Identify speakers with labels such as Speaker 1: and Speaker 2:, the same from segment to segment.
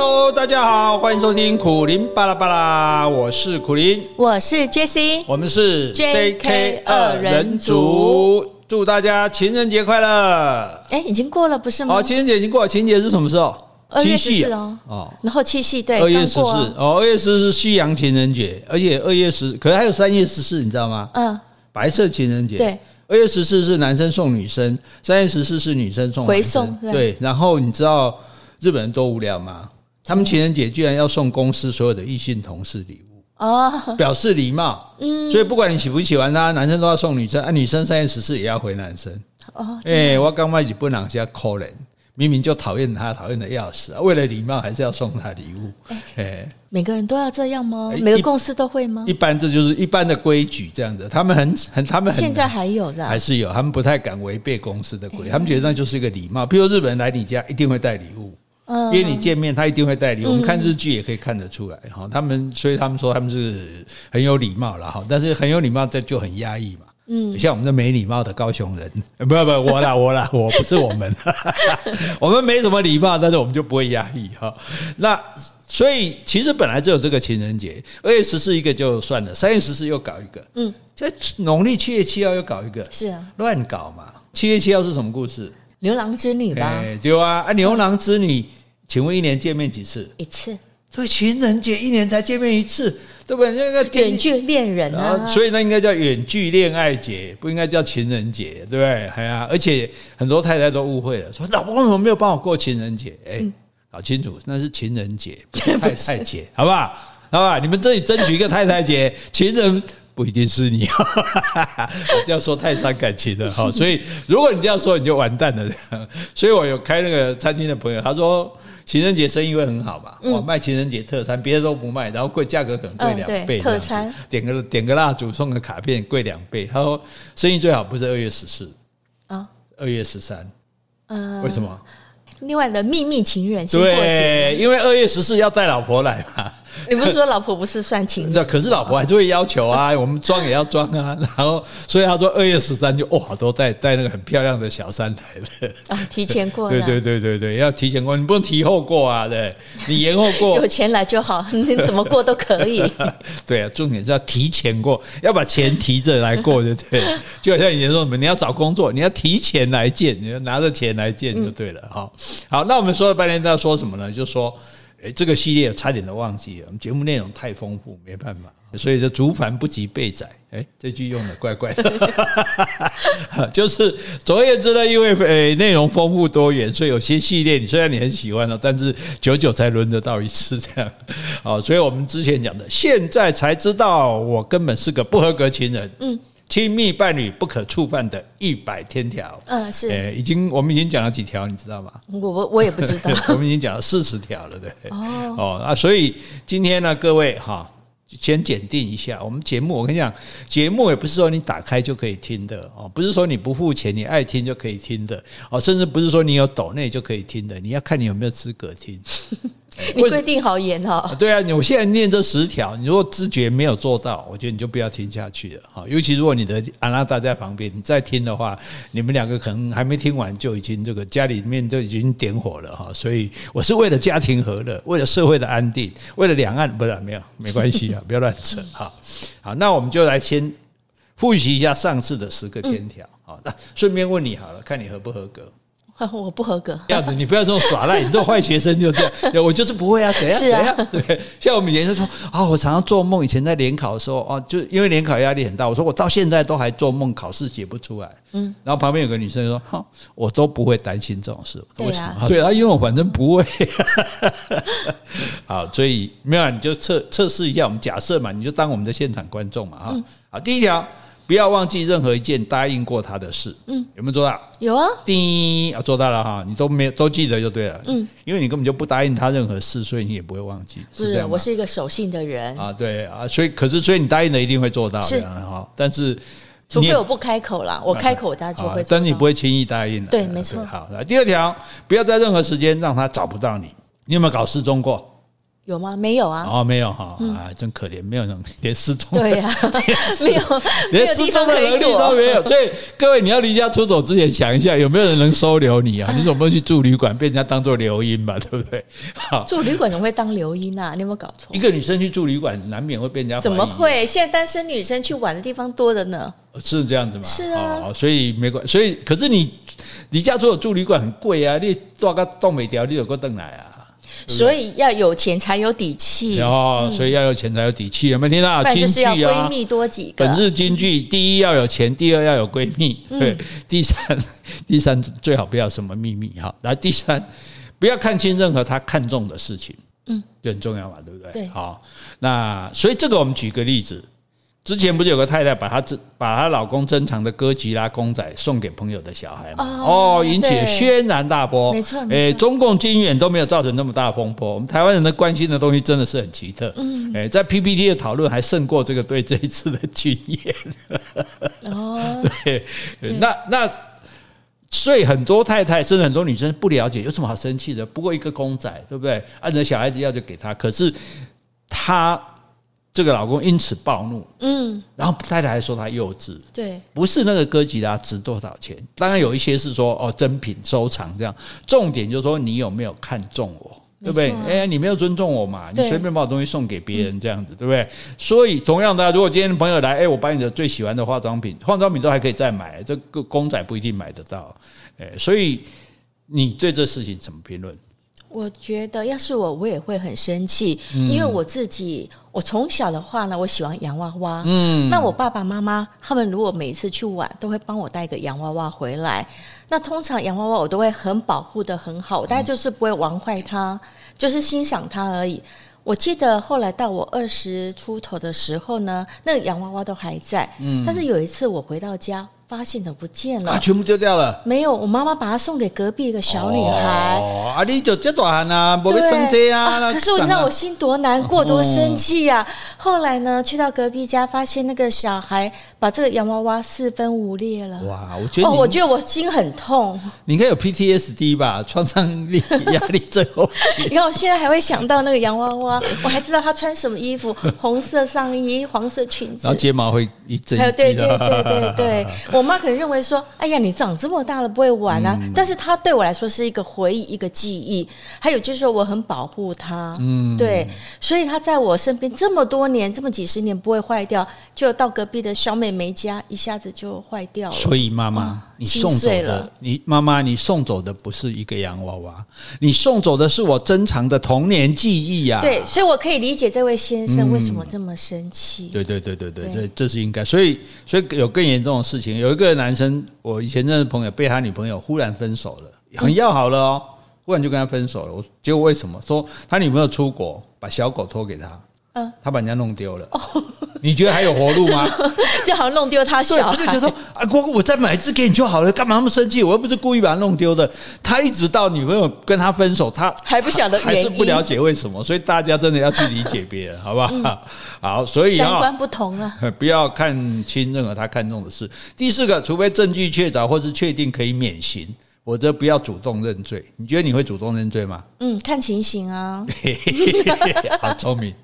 Speaker 1: Hello，大家好，欢迎收听苦林巴拉巴拉，我是苦林，
Speaker 2: 我是 Jessie，
Speaker 1: 我们是 JK 二人组，祝大家情人节快乐！
Speaker 2: 哎，已经过了不是吗？
Speaker 1: 哦，情人节已经过了，情人节是什么时候？
Speaker 2: 二月十四哦，哦，然后七夕对，
Speaker 1: 二月十四。哦，二月十四是西洋情人节，而且二月十，可是还有三月十四，你知道吗？嗯，白色情人节，
Speaker 2: 对，
Speaker 1: 二月十四是男生送女生，三月十四是女生送回送，对，然后你知道日本人多无聊吗？他们情人节居然要送公司所有的异性同事礼物哦，表示礼貌。嗯，所以不管你喜不喜欢他，男生都要送女生，啊，女生三月十四也要回男生。哦，哎，我刚买几本两下可怜，明明就讨厌他，讨厌的要死，为了礼貌还是要送他礼物。哎，每个人都要这样吗？每个公司都会吗？一般这就是一般的规矩，这样子。他们很很，他们很现在还有的，还是有，他们不太敢违背公司的规，他们觉得那就是一个礼貌。比如日本人来你家，一定会带礼物。因为你见面，他一定会带你。我们看日剧也可以看得出来哈。他们所以他们说他们是很有礼貌了哈，但是很有礼貌这就很压抑嘛。嗯，像我们这没礼貌的高雄人，不不，我啦我啦，我不是我们，我们没什么礼貌，但是我们就不会压抑哈。那所以其实本来就有这个情人节，二月十四一个就算了，三月十四又搞一个，嗯，这农历七月七号又搞一个，是啊，乱搞嘛。七月七号是什么故事？牛郎织女吧？对啊，啊，牛郎织女。请问一年见面几次？一次。所以情人节一年才见面一次，对不对？那个远距恋人啊，所以那应该叫远距恋爱节，不应该叫情人节，对不对？哎呀，而且很多太太都误会了，说老公怎么没有帮我过情人节？哎，搞清楚，那是情人节，不是太太节，好不好？好不好？你们这里争取一个太太节，情人。不一定是你，我这样说太伤感情了哈。所以如果你这样说，你就完蛋了。所以我有开那个餐厅的朋友，他说情人节生意会很好嘛，我卖情人节特餐，别的都不卖，然后贵价格可能贵两倍。特餐点个点个蜡烛，送个卡片，贵两倍。他说生意最好不是二月十四啊，二月十三。嗯，为什么？
Speaker 2: 另外的秘密情人对，
Speaker 1: 因为二月十四要带老婆来嘛。
Speaker 2: 你不是说老婆不是算情人？
Speaker 1: 可是老婆还是会要求啊，我们装也要装啊。然后，所以他说二月十三就哇，都带带那个很漂亮的小三来了
Speaker 2: 啊，提前过。
Speaker 1: 对对对对对，要提前过，你不用提后过啊，对，你延后过，
Speaker 2: 有钱来就好，你怎么过都可以。
Speaker 1: 对啊，重点是要提前过，要把钱提着来过，对不对？就好像以前说什么，你要找工作，你要提前来见，你要拿着钱来见就对了。好，好，那我们说了半天都要说什么呢？就说。哎，这个系列差点都忘记了，我们节目内容太丰富，没办法，所以就竹繁不及被载。哎，这句用的怪怪的，就是总而言之呢，因为诶内容丰富多元，所以有些系列你虽然你很喜欢哦，但是久久才轮得到一次这样。好，所以我们之前讲的，现在才知道我根本是个不合格情人。嗯。亲密伴侣不可触犯的一百天条，嗯，是，诶，已经我们已经讲了几条，你知道吗？
Speaker 2: 我我我也不知道，
Speaker 1: 我们已经讲了四十条了，对，哦哦啊，所以今天呢，各位哈，先检定一下我们节目。我跟你讲，节目也不是说你打开就可以听的哦，不是说你不付钱你爱听就可以听的哦，甚至不是说你有抖内就可以听的，你要看你有没有资格听。
Speaker 2: 你规定好严哈？
Speaker 1: 对啊，我现在念这十条，你如果知觉没有做到，我觉得你就不要听下去了哈。尤其如果你的阿拉达在旁边，你再听的话，你们两个可能还没听完就已经这个家里面就已经点火了哈。所以我是为了家庭和乐，为了社会的安定，为了两岸，不是没有没关系啊，不要乱扯哈。好，那我们就来先复习一下上次的十个天条。好，那顺便问你好了，看你合不合格。
Speaker 2: 我不合格，
Speaker 1: 这样子你不要这种耍赖，你这种坏学生就这样。我就是不会啊，怎样怎样？对，像我们以前就说啊，我常常做梦，以前在联考的时候啊，就因为联考压力很大，我说我到现在都还做梦，考试解不出来。嗯，然后旁边有个女生说，哈，我都不会担心这种事，为什么？对啊，因为我反正不会。好，所以没有，你就测测试一下，我们假设嘛，你就当我们的现场观众嘛，哈。好，第一条。不要忘记任何一件答应过他的事。嗯，有没有做到？
Speaker 2: 有啊。
Speaker 1: 第一，做到了哈，你都没有都记得就对了。嗯，因为你根本就不答应他任何事，所以你也不会忘记。
Speaker 2: 是这样，我是一个守信的人
Speaker 1: 啊。对啊，所以可是所以你答应的一定会做到的哈。但是
Speaker 2: 除非我不开口啦，我开口他就会。
Speaker 1: 但是你不会轻易答应的。
Speaker 2: 对，没错。
Speaker 1: 好，来第二条，不要在任何时间让他找不到你。你有没有搞失踪过？
Speaker 2: 有吗？没有啊。
Speaker 1: 哦，没有哈啊，真可怜，没有人连失踪
Speaker 2: 对呀，没有
Speaker 1: 连失踪的能力都没有。所以各位，你要离家出走之前想一下，有没有人能收留你啊？你总不能去住旅馆，被人家当做留音吧？对不对？
Speaker 2: 住旅馆怎么会当流莺啊？你有没有搞错？
Speaker 1: 一个女生去住旅馆，难免会被人家
Speaker 2: 怎么会？现在单身女生去玩的地方多的呢。
Speaker 1: 是这样子吗？
Speaker 2: 是啊，
Speaker 1: 所以没关，所以可是你离家出走住旅馆很贵啊，你多个东北条，你有个凳来啊。
Speaker 2: 所以要有钱才有底气
Speaker 1: 哦，所以要有钱才有底气，有没有听到？金句啊，
Speaker 2: 闺蜜多几个。
Speaker 1: 本日金句：第一要有钱，第二要有闺蜜，对，第三 第三最好不要什么秘密哈。来，第三不要看清任何他看重的事情，嗯，就很重要嘛，对不对？
Speaker 2: 对，
Speaker 1: 好，那所以这个我们举个例子。之前不是有个太太把她把她老公珍藏的哥吉拉公仔送给朋友的小孩吗？哦，引起了轩然大波。
Speaker 2: 没错，
Speaker 1: 诶，中共军演都没有造成那么大风波。我们台湾人的关心的东西真的是很奇特。嗯，诶，在 PPT 的讨论还胜过这个对这一次的军演。哦，对，那那所以很多太太甚至很多女生不了解，有什么好生气的？不过一个公仔，对不对？按着小孩子要就给他，可是他。这个老公因此暴怒，嗯，然后太太还说他幼稚，
Speaker 2: 对，
Speaker 1: 不是那个哥吉拉值多少钱，当然有一些是说哦珍品收藏这样，重点就是说你有没有看中我，对不对？哎，你没有尊重我嘛，你随便把我东西送给别人这样子，对不对？所以同样的，如果今天朋友来，哎，我把你的最喜欢的化妆品，化妆品都还可以再买，这个公仔不一定买得到，哎，所以你对这事情怎么评论？
Speaker 2: 我觉得要是我，我也会很生气，因为我自己，我从小的话呢，我喜欢洋娃娃。嗯，那我爸爸妈妈他们如果每一次去玩，都会帮我带个洋娃娃回来。那通常洋娃娃我都会很保护的很好，大概就是不会玩坏它，就是欣赏它而已。我记得后来到我二十出头的时候呢，那个洋娃娃都还在。嗯，但是有一次我回到家。发现的不见了，
Speaker 1: 全部丢掉了。
Speaker 2: 没有，我妈妈把它送给隔壁一个小女孩。
Speaker 1: 哦，啊，你就啊，不会生气啊。
Speaker 2: 可是我让我心多难过，多生气呀！后来呢，去到隔壁家，发现那个小孩把这个洋娃娃四分五裂了。
Speaker 1: 哇，我觉得，
Speaker 2: 我觉得我心很痛。
Speaker 1: 你应该有 PTSD 吧？创伤力 压力症候群。
Speaker 2: 你看，我现在还会想到那个洋娃娃，我还知道她穿什么衣服，红色上衣，黄色裙子，
Speaker 1: 然后睫毛会一整。
Speaker 2: 对对对对对对。我妈可能认为说：“哎呀，你长这么大了不会玩啊！”但是她对我来说是一个回忆，一个记忆。还有就是说，我很保护她，嗯，对，所以她在我身边这么多年，这么几十年不会坏掉，就到隔壁的小妹妹家一下子就坏掉了。
Speaker 1: 所以妈妈，你送走的，你妈妈，你送走的不是一个洋娃娃，你送走的是我珍藏的童年记忆呀。
Speaker 2: 对，所以我可以理解这位先生为什么这么生气。
Speaker 1: 对对对对对，这这是应该。所以，所以有更严重的事情，有一个男。男生，我以前认识朋友被他女朋友忽然分手了，很要好了哦，忽然就跟他分手了。我结果为什么？说他女朋友出国，把小狗托给他，嗯，他把人家弄丢了。你觉得还有活路吗？
Speaker 2: 就好像弄丢他小孩，
Speaker 1: 他就说啊，哥哥，我再买一只给你就好了，干嘛那么生气？我又不是故意把它弄丢的。他一直到女朋友跟他分手，他
Speaker 2: 还不晓得，
Speaker 1: 还是不了解为什么。所以大家真的要去理解别人，好不好？嗯、好，所以三
Speaker 2: 观不同啊，
Speaker 1: 不要看清任何他看中的事。第四个，除非证据确凿或是确定可以免刑。我则不要主动认罪，你觉得你会主动认罪吗？
Speaker 2: 嗯，看情形啊。
Speaker 1: 好聪明。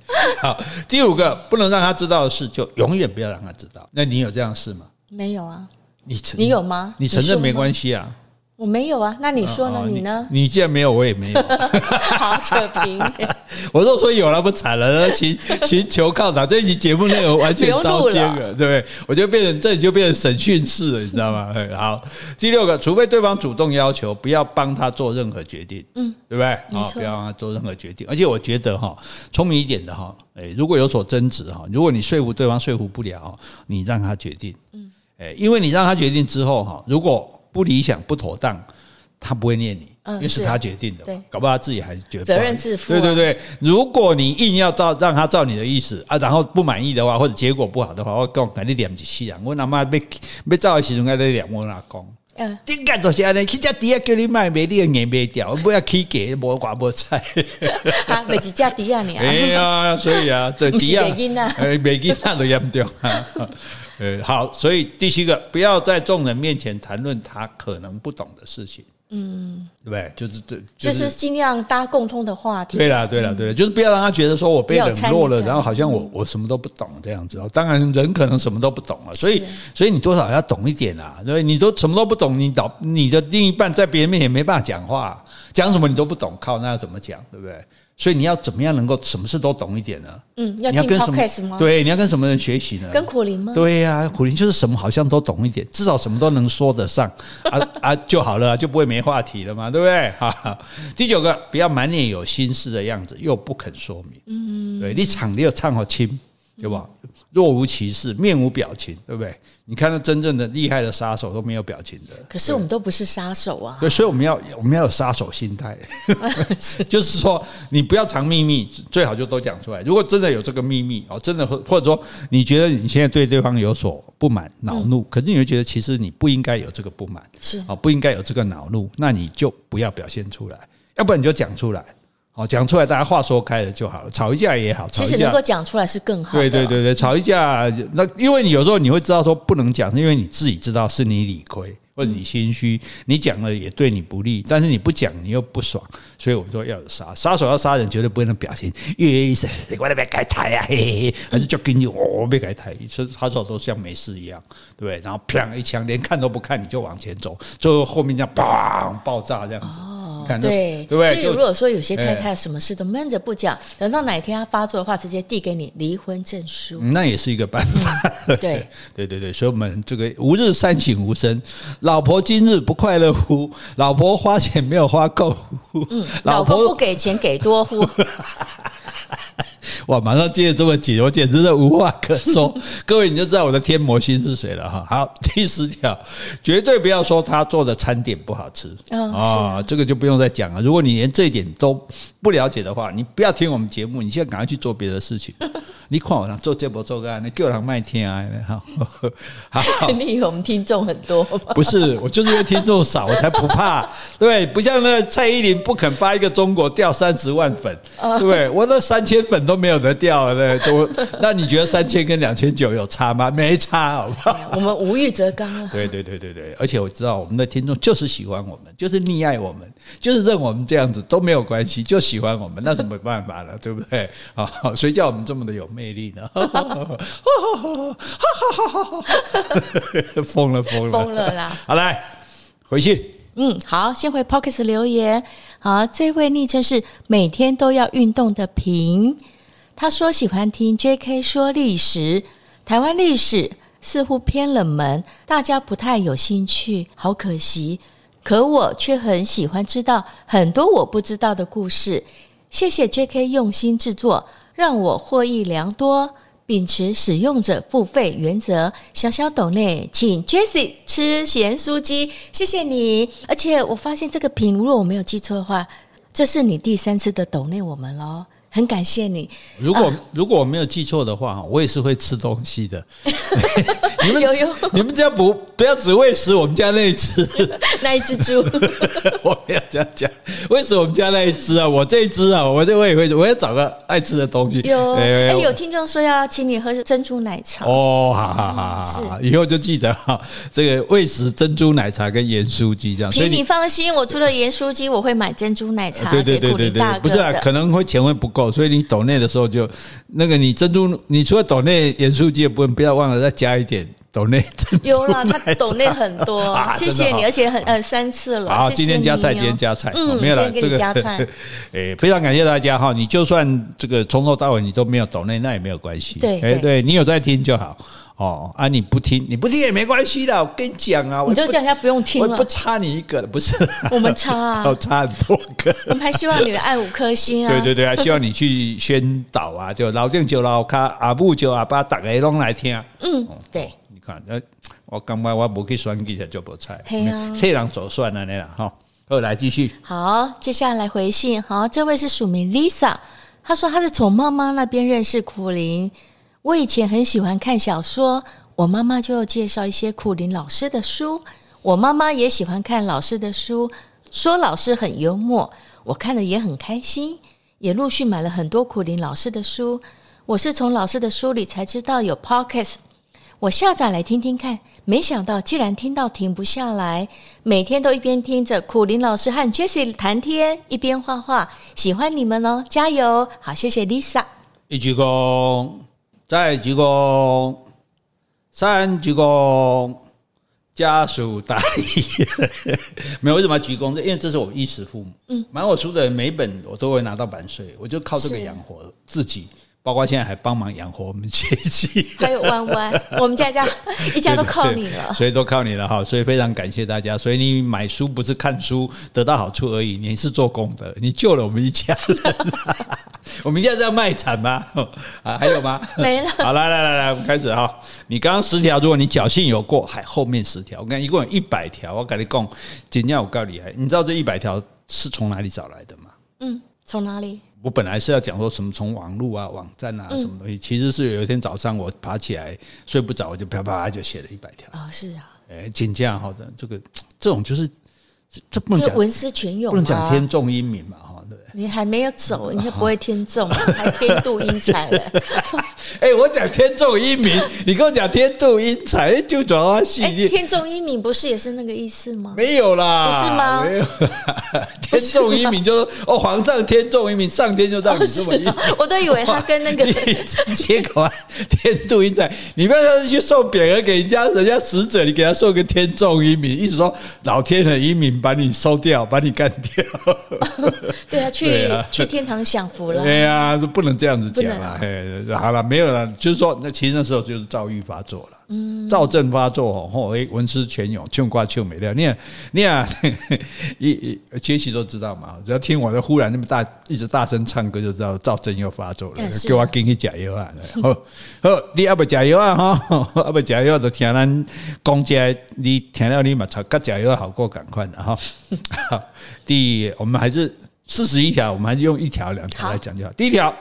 Speaker 1: 好，第五个不能让他知道的事，就永远不要让他知道。那你有这样的事吗？
Speaker 2: 没有啊。
Speaker 1: 你承
Speaker 2: 你有吗？
Speaker 1: 你承认没关系啊。
Speaker 2: 我没有啊，那你说呢？你呢？
Speaker 1: 你既然没有，我也没有。
Speaker 2: 好扯平。
Speaker 1: 我都说有了，不惨了，寻寻求靠打。这一集节目内容完全糟践了，对不对？我就变成这里就变成审讯室了，你知道吗？好，第六个，除非对方主动要求，不要帮他做任何决定，嗯，对不对？啊，不要帮他做任何决定。而且我觉得哈，聪明一点的哈，诶，如果有所争执哈，如果你说服对方说服不了，你让他决定，嗯，诶，因为你让他决定之后哈，如果不理想、不妥当，他不会念你，因为是他决定的。对，搞不好他自己还是觉得责
Speaker 2: 任自负。
Speaker 1: 对对对，如果你硬要照让他照你的意思啊，然后不满意的话，或者结果不好的话，我讲给你两句戏啊，我他妈被被照的时候，该得两我哪讲？嗯，应该就是安尼，去只底啊叫你卖卖你个眼卖掉，不要起价，无瓜无菜。
Speaker 2: 啊，卖几只猪啊你啊？
Speaker 1: 哎呀，所以啊，这底啊，哎，每个那都严重啊。呃，好，所以第七个，不要在众人面前谈论他可能不懂的事情。
Speaker 2: 嗯，
Speaker 1: 对不对？就是这，
Speaker 2: 就是尽量搭共通的话题。
Speaker 1: 对了，对了，对了，就是不要让他觉得说我被冷落了，然后好像我我什么都不懂这样子。当然，人可能什么都不懂了，所以所以你多少要懂一点啊。对，你都什么都不懂，你导你的另一半在别人面前没办法讲话，讲什么你都不懂，靠，那要怎么讲？对不对？所以你要怎么样能够什么事都懂一点呢？
Speaker 2: 嗯，要听 podcast 吗？
Speaker 1: 对，你要跟什么人学习呢？
Speaker 2: 跟苦林吗？
Speaker 1: 对呀、啊，苦林就是什么好像都懂一点，至少什么都能说得上 啊啊就好了，就不会没话题了嘛，对不对？哈，第九个，不要满脸有心事的样子，又不肯说明。嗯，对，你唱你又唱好轻。对吧？若无其事，面无表情，对不对？你看到真正的厉害的杀手都没有表情的。
Speaker 2: 可是我们都不是杀手啊。
Speaker 1: 对，所以我们要我们要有杀手心态，就是说你不要藏秘密，最好就都讲出来。如果真的有这个秘密哦，真的或或者说你觉得你现在对对方有所不满、恼怒，可是你会觉得其实你不应该有这个不满，是啊，不应该有这个恼怒，那你就不要表现出来，要不然你就讲出来。哦，讲出来，大家话说开了就好了。吵一架也好，吵一架
Speaker 2: 其实能够讲出来是更好的。
Speaker 1: 对对对对，吵一架，那因为你有时候你会知道说不能讲，是因为你自己知道是你理亏。或者你心虚，你讲了也对你不利，但是你不讲你又不爽，所以我们说要有杀杀手要杀人绝对不会那表情，跃跃欲试，你过来别改台啊，嘿嘿嘿，还是就给你哦别改台，所以杀手都像没事一样，对不对？然后砰一枪，连看都不看你就往前走，最后后面这样砰爆炸这样子，
Speaker 2: 哦，看对，对不对？所以如果说有些太太什么事都闷着不讲，等到哪天她发作的话，直接递给你离婚证书，
Speaker 1: 那也是一个办法。
Speaker 2: 对
Speaker 1: 对对对，所以我们这个吾日三省吾身。老婆今日不快乐乎？老婆花钱没有花够乎？
Speaker 2: 嗯，老公不给钱给多乎？
Speaker 1: 哇，马上接的这么紧，我简直是无话可说。各位，你就知道我的天魔星是谁了哈。好，第十条，绝对不要说他做的餐点不好吃啊、这个就不用再讲了。如果你连这一点都不了解的话，你不要听我们节目，你现在赶快去做别的事情。你看我做这不做个，你叫人卖天啊！好，好，
Speaker 2: 你以为我们听众很多吗？
Speaker 1: 不是，我就是因为听众少，我才不怕。对，不像那蔡依林不肯发一个中国掉三十万粉，对不对？我那三千粉都没有得掉，对不对？那你觉得三千跟两千九有差吗？没差，好不好？
Speaker 2: 我们无欲则刚啊！
Speaker 1: 对对对对对，而且我知道我们的听众就是喜欢我们，就是溺爱我们，就是认我们这样子都没有关系，就喜欢我们，那是没办法了，对不对？啊，谁叫我们这么的有魅力呢？疯了疯了
Speaker 2: 疯了啦！
Speaker 1: 好来回去，
Speaker 2: 嗯，好，先回 Podcast 留言。好，这位昵称是每天都要运动的平，他说喜欢听 J.K. 说历史，台湾历史似乎偏冷门，大家不太有兴趣，好可惜。可我却很喜欢知道很多我不知道的故事。谢谢 J.K. 用心制作。让我获益良多，秉持使用者付费原则。小小抖内，请 Jessie 吃咸酥鸡，谢谢你。而且我发现这个屏，如果我没有记错的话，这是你第三次的抖内我们喽。很感谢你。
Speaker 1: 如果、啊、如果我没有记错的话，我也是会吃东西的。你们你们家不不要只喂食我们家那一只
Speaker 2: 那一只猪。
Speaker 1: 我不要这样讲，喂食我们家那一只啊，我这一只啊，我这我也会，我要找个爱吃的东西。
Speaker 2: 有哎、欸欸，有听众说要请你喝珍珠奶茶
Speaker 1: 哦，好好好好好，以后就记得哈，这个喂食珍珠奶茶跟盐酥鸡这样。所以你
Speaker 2: 放心，我除了盐酥鸡，我会买珍珠奶茶。
Speaker 1: 对对对对对，不是啊，可能会钱会不够。所以你抖内的时候就那个你珍珠，你除了抖内盐酥鸡的部分，不要忘了再加一点抖内。
Speaker 2: 有啦，他抖内很多，啊、谢谢你，而且很呃三次了。
Speaker 1: 好，今天加菜，今天加菜，嗯，没有了，这个加菜。哎，非常感谢大家哈，你就算这个从头到尾你都没有抖内，那也没有关系。
Speaker 2: 对，哎，
Speaker 1: 对你有在听就好。哦啊！你不听，你不听也没关系的。我跟你讲啊，
Speaker 2: 你就叫人家不用听了。
Speaker 1: 我不差你一个了，不是？
Speaker 2: 我们差啊，
Speaker 1: 我 差很多个。
Speaker 2: 我们还希望你按五颗星啊。
Speaker 1: 对对对，还希望你去宣导啊，就老店就老卡，阿布就阿爸，大家拢来听。
Speaker 2: 嗯，
Speaker 1: 对。那 我感觉我不去选举下就不菜，退让走算了那样哈。好，来继续。
Speaker 2: 好，接下来来回信。好，这位是署名 Lisa，她说她是从妈妈那边认识苦林。我以前很喜欢看小说，我妈妈就介绍一些苦林老师的书。我妈妈也喜欢看老师的书，说老师很幽默，我看了也很开心，也陆续买了很多苦林老师的书。我是从老师的书里才知道有 Podcast，我下载来听听看，没想到竟然听到停不下来，每天都一边听着苦林老师和 Jessie 谈天，一边画画。喜欢你们哦，加油！好，谢谢 Lisa。
Speaker 1: 一鞠躬，再鞠躬，三鞠躬，家属打理。没有为什么要鞠躬？因为这是我衣食父母。嗯，买我书的每本我都会拿到版税，我就靠这个养活自己。包括现在还帮忙养活我们亲戚，
Speaker 2: 还有弯弯，我们家家一家都靠你了，
Speaker 1: 所以都靠你了哈，所以非常感谢大家。所以你买书不是看书得到好处而已，你是做功德，你救了我们一家人。我们现在在卖惨吗？啊，还有吗？
Speaker 2: 没了。
Speaker 1: 好，来来来来，我们开始哈。你刚刚十条，如果你侥幸有过，还后面十条，我看一共有一百条。我跟你讲，今天我告诉你，你知道这一百条是从哪里找来的吗？
Speaker 2: 嗯，从哪里？
Speaker 1: 我本来是要讲说什么从网络啊、网站啊什么东西，其实是有一天早上我爬起来睡不着，我就啪啪就写了一百条。
Speaker 2: 哦，是啊，
Speaker 1: 哎，请假好的这个这种就是这不能讲
Speaker 2: 文思泉涌，
Speaker 1: 不能讲天纵英明嘛。
Speaker 2: 你还没有走，你就不会天纵，还天妒英才了。
Speaker 1: 哎，我讲天纵英明，你跟我讲天妒英才，就转化系列。
Speaker 2: 天纵英明不是也是那个意思吗？
Speaker 1: 没有啦，
Speaker 2: 不是吗？
Speaker 1: 没有。天纵英明就是哦，皇上天纵英明，上天就让你这么英。
Speaker 2: 我都以为他跟那个
Speaker 1: 结果天妒英才，你不要去送匾额给人家，人家死者，你给他送个天纵英明，意思说老天很英明，把你收掉，把你干掉。
Speaker 2: 对啊，去。对啊，去天堂享福了。
Speaker 1: 对呀，都不能这样子讲了。哎，好了，没有了。就是说，那其实那时候就是躁郁发作了。嗯，躁症发作哦，吼哎，文思泉涌，秋瓜秋美了。你看，你看，一一杰西都知道嘛。只要听我的忽然那么大，一直大声唱歌，就知道躁症又发作了。给我给你加油啊！好，好，你要不加油啊？哈，要不加油就听咱公家，你听了你嘛，才加加油好过赶快的哈。好，第一，我们还是。四十一条，我们还是用一条两条来讲就好。好，第一条，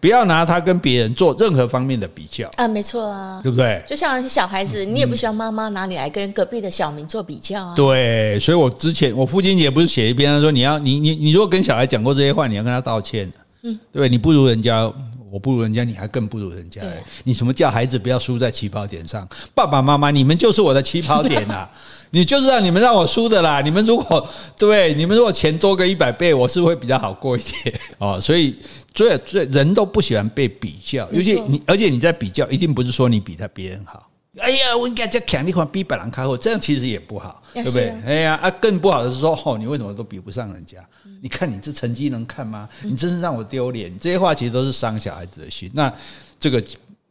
Speaker 1: 不要拿他跟别人做任何方面的比较
Speaker 2: 啊，没错啊，
Speaker 1: 对不对？
Speaker 2: 就像小孩子，你也不希望妈妈拿你来跟隔壁的小明做比较啊。
Speaker 1: 对，所以我之前我父亲也不是写一篇，他说你要你你你如果跟小孩讲过这些话，你要跟他道歉。嗯，对，你不如人家，我不如人家，你还更不如人家。你什么叫孩子不要输在起跑点上？爸爸妈妈，你们就是我的起跑点呐！你就是让你们让我输的啦！你们如果对，你们如果钱多个一百倍，我是会比较好过一点哦。所以最最人都不喜欢被比较，尤其你，而且你在比较，一定不是说你比他别人好。哎呀，我应该在强力款比别人开后，这样其实也不好，对不对？哎呀，啊，更不好的是说，哦，你为什么都比不上人家？你看你这成绩能看吗？你真是让我丢脸！这些话其实都是伤小孩子的心。那这个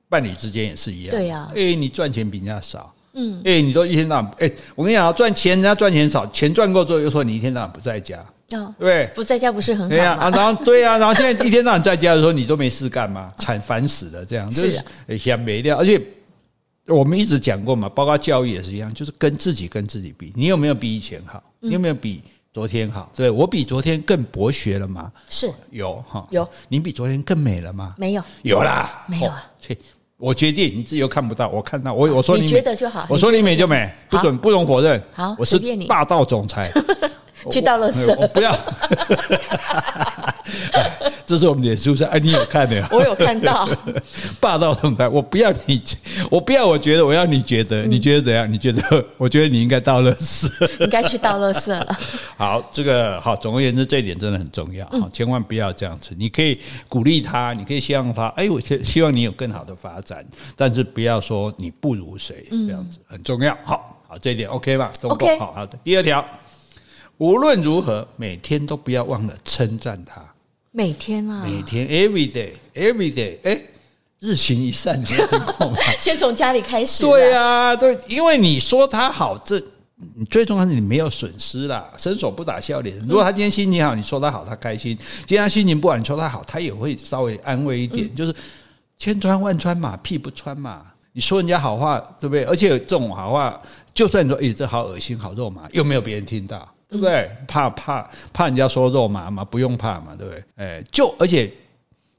Speaker 1: 伴侣之间也是一样，对呀。哎，你赚钱比人家少，嗯，哎，你都一天到晚，哎，我跟你讲啊，赚钱人家赚钱少，钱赚够之后又说你一天到晚不在家，对，
Speaker 2: 不在家不是很好
Speaker 1: 吗？啊，然后对呀，然后现在一天到晚在家的时候，你都没事干嘛？惨烦死了，这样就是想没掉，而且。我们一直讲过嘛，包括教育也是一样，就是跟自己跟自己比，你有没有比以前好？你有没有比昨天好？对，我比昨天更博学了吗？
Speaker 2: 是
Speaker 1: 有哈，
Speaker 2: 有。
Speaker 1: 你比昨天更美了吗？
Speaker 2: 没有，
Speaker 1: 有啦，
Speaker 2: 没有啊。
Speaker 1: 切，我决定，你自己又看不到，我看到，我我说你
Speaker 2: 觉得就好，
Speaker 1: 我说你美就美，不准不容否认。
Speaker 2: 好，
Speaker 1: 我是霸道总裁，
Speaker 2: 去倒垃圾，
Speaker 1: 我不要。这是我们脸书上，哎，你有看没有？
Speaker 2: 我有看到。
Speaker 1: 霸道总裁，我不要你，我不要，我觉得我要你觉得，你觉得怎样？你觉得？我觉得你应该到乐色，
Speaker 2: 应该去到乐色了。
Speaker 1: 好，这个好。总而言之，这一点真的很重要，好，千万不要这样子。你可以鼓励他，你可以希望他，哎，我希希望你有更好的发展，但是不要说你不如谁，这样子很重要。好好，这一点 OK 吧
Speaker 2: ？OK。
Speaker 1: 好好的。第二条，无论如何，每天都不要忘了称赞他。
Speaker 2: 每天啊，
Speaker 1: 每天，every day，every day，哎，日行一善，你听过吗？
Speaker 2: 先从家里开始。
Speaker 1: 对啊，对，因为你说他好，这你最重要是你没有损失啦，伸手不打笑脸。如果他今天心情好，你说他好，他开心；今天他心情不好，你说他好，他也会稍微安慰一点。嗯、就是千穿万穿嘛，屁不穿嘛。你说人家好话，对不对？而且这种好话，就算你说，哎，这好恶心，好肉麻，又没有别人听到。对不对？怕怕怕人家说肉麻嘛，不用怕嘛，对不对？哎，就而且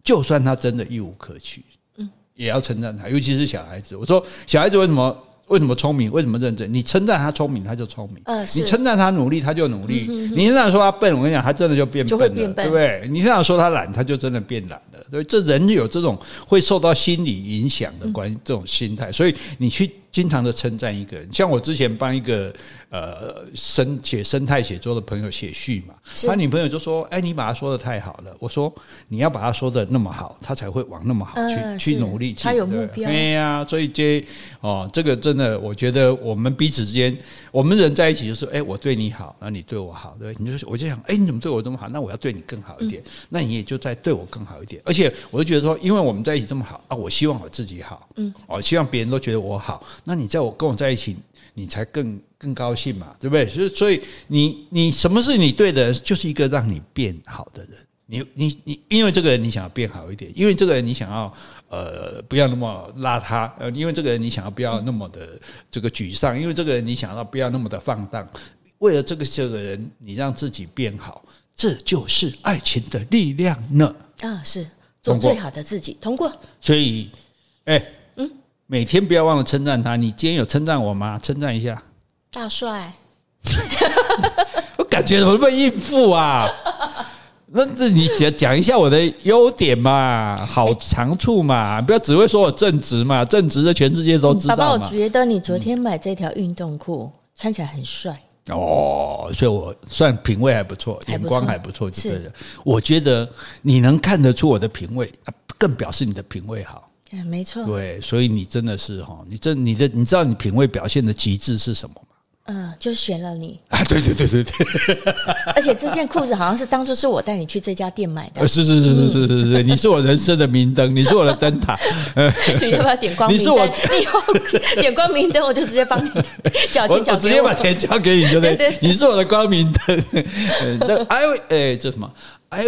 Speaker 1: 就算他真的一无可取，嗯，也要称赞他，尤其是小孩子。我说小孩子为什么为什么聪明？为什么认真？你称赞他聪明，他就聪明；你称赞他努力，他就努力。你现在说他笨，我跟你讲，他真的就变笨了，对不对？你现在说他懒，他就真的变懒了。所以这人有这种会受到心理影响的关这种心态，所以你去经常的称赞一个人。像我之前帮一个呃生写生态写作的朋友写序嘛，他女朋友就说：“哎，你把他说的太好了。”我说：“你要把他说的那么好，他才会往那么好去、呃、去努力去。”
Speaker 2: 他有目标。
Speaker 1: 对呀、啊，所以这哦，这个真的，我觉得我们彼此之间，我们人在一起就是，哎，我对你好，那你对我好，对，你就我就想，哎，你怎么对我这么好？那我要对你更好一点，嗯、那你也就在对我更好一点。而且我就觉得说，因为我们在一起这么好啊，我希望我自己好，嗯，我希望别人都觉得我好。那你在我跟我在一起，你才更更高兴嘛，对不对？所以，所以你你什么是你对的人，就是一个让你变好的人。你你你，因为这个人你想要变好一点，因为这个人你想要呃不要那么邋遢，呃，因为这个人你想要不要那么的这个沮丧，因为这个人你想要不要那么的放荡。为了这个这个人，你让自己变好，这就是爱情的力量呢。
Speaker 2: 啊，是做最好的自己，通过。
Speaker 1: 所以，哎，嗯，每天不要忘了称赞他。你今天有称赞我吗？称赞一下，
Speaker 2: 大帅。
Speaker 1: 我感觉怎么那么应付啊？那这你讲讲一下我的优点嘛，好长处嘛，不要只会说我正直嘛，正直的全世界都知道嘛。
Speaker 2: 爸爸，我觉得你昨天买这条运动裤穿起来很帅
Speaker 1: 哦，所以我算品味还不错，眼光还不错，就对了。我觉得你能看得出我的品味，更表示你的品味好。
Speaker 2: 嗯，没错。
Speaker 1: 对，所以你真的是哈，你这你的你知道你品味表现的极致是什么吗？
Speaker 2: 嗯，就选了你
Speaker 1: 啊！对对对对对，
Speaker 2: 而且这件裤子好像是当初是我带你去这家店买的。
Speaker 1: 是是是是是是是，你是我人生的明灯，你是我的灯塔。
Speaker 2: 你要不要点光明灯？你是我，你以后点光明灯，我就直接帮你缴钱缴给我。
Speaker 1: 我直接把钱交给你，对不对？对对对，你是我的光明灯。那 I 哎，这什么？I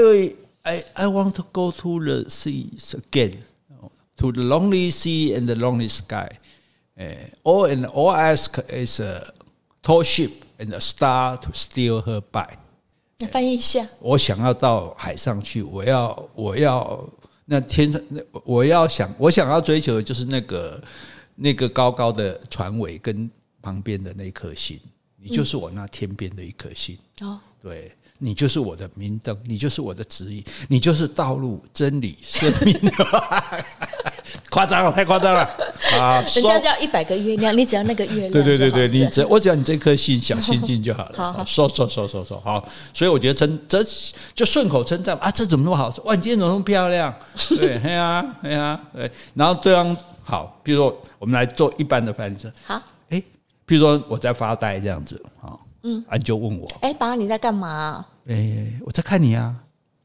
Speaker 1: I I want to go to the sea again, to the lonely sea and the lonely sky. All and all I ask is a Tall ship and a star to steer her by。
Speaker 2: 那翻译一下，
Speaker 1: 我想要到海上去，我要我要那天上那我要想我想要追求的就是那个那个高高的船尾跟旁边的那颗星，你就是我那天边的一颗星。哦，对，你就是我的明灯，你就是我的指引，你就是道路、真理、生命。夸张了，太夸张了 啊！
Speaker 2: 人家叫一百个月亮，你只要那个月亮。
Speaker 1: 对对对对，你只 我只要你这颗心小星星就好了。好，说说说说说好。所以我觉得称这就顺口称赞啊，这怎么那么好？哇，你今天怎么那么漂亮？对，嘿呀，嘿呀，对。然后对方好，比如说我们来做一般的翻译。好，哎，比如说我在发呆这样子，好，嗯，啊，你就问我，
Speaker 2: 哎，爸，你在干嘛？
Speaker 1: 哎，我在看你啊。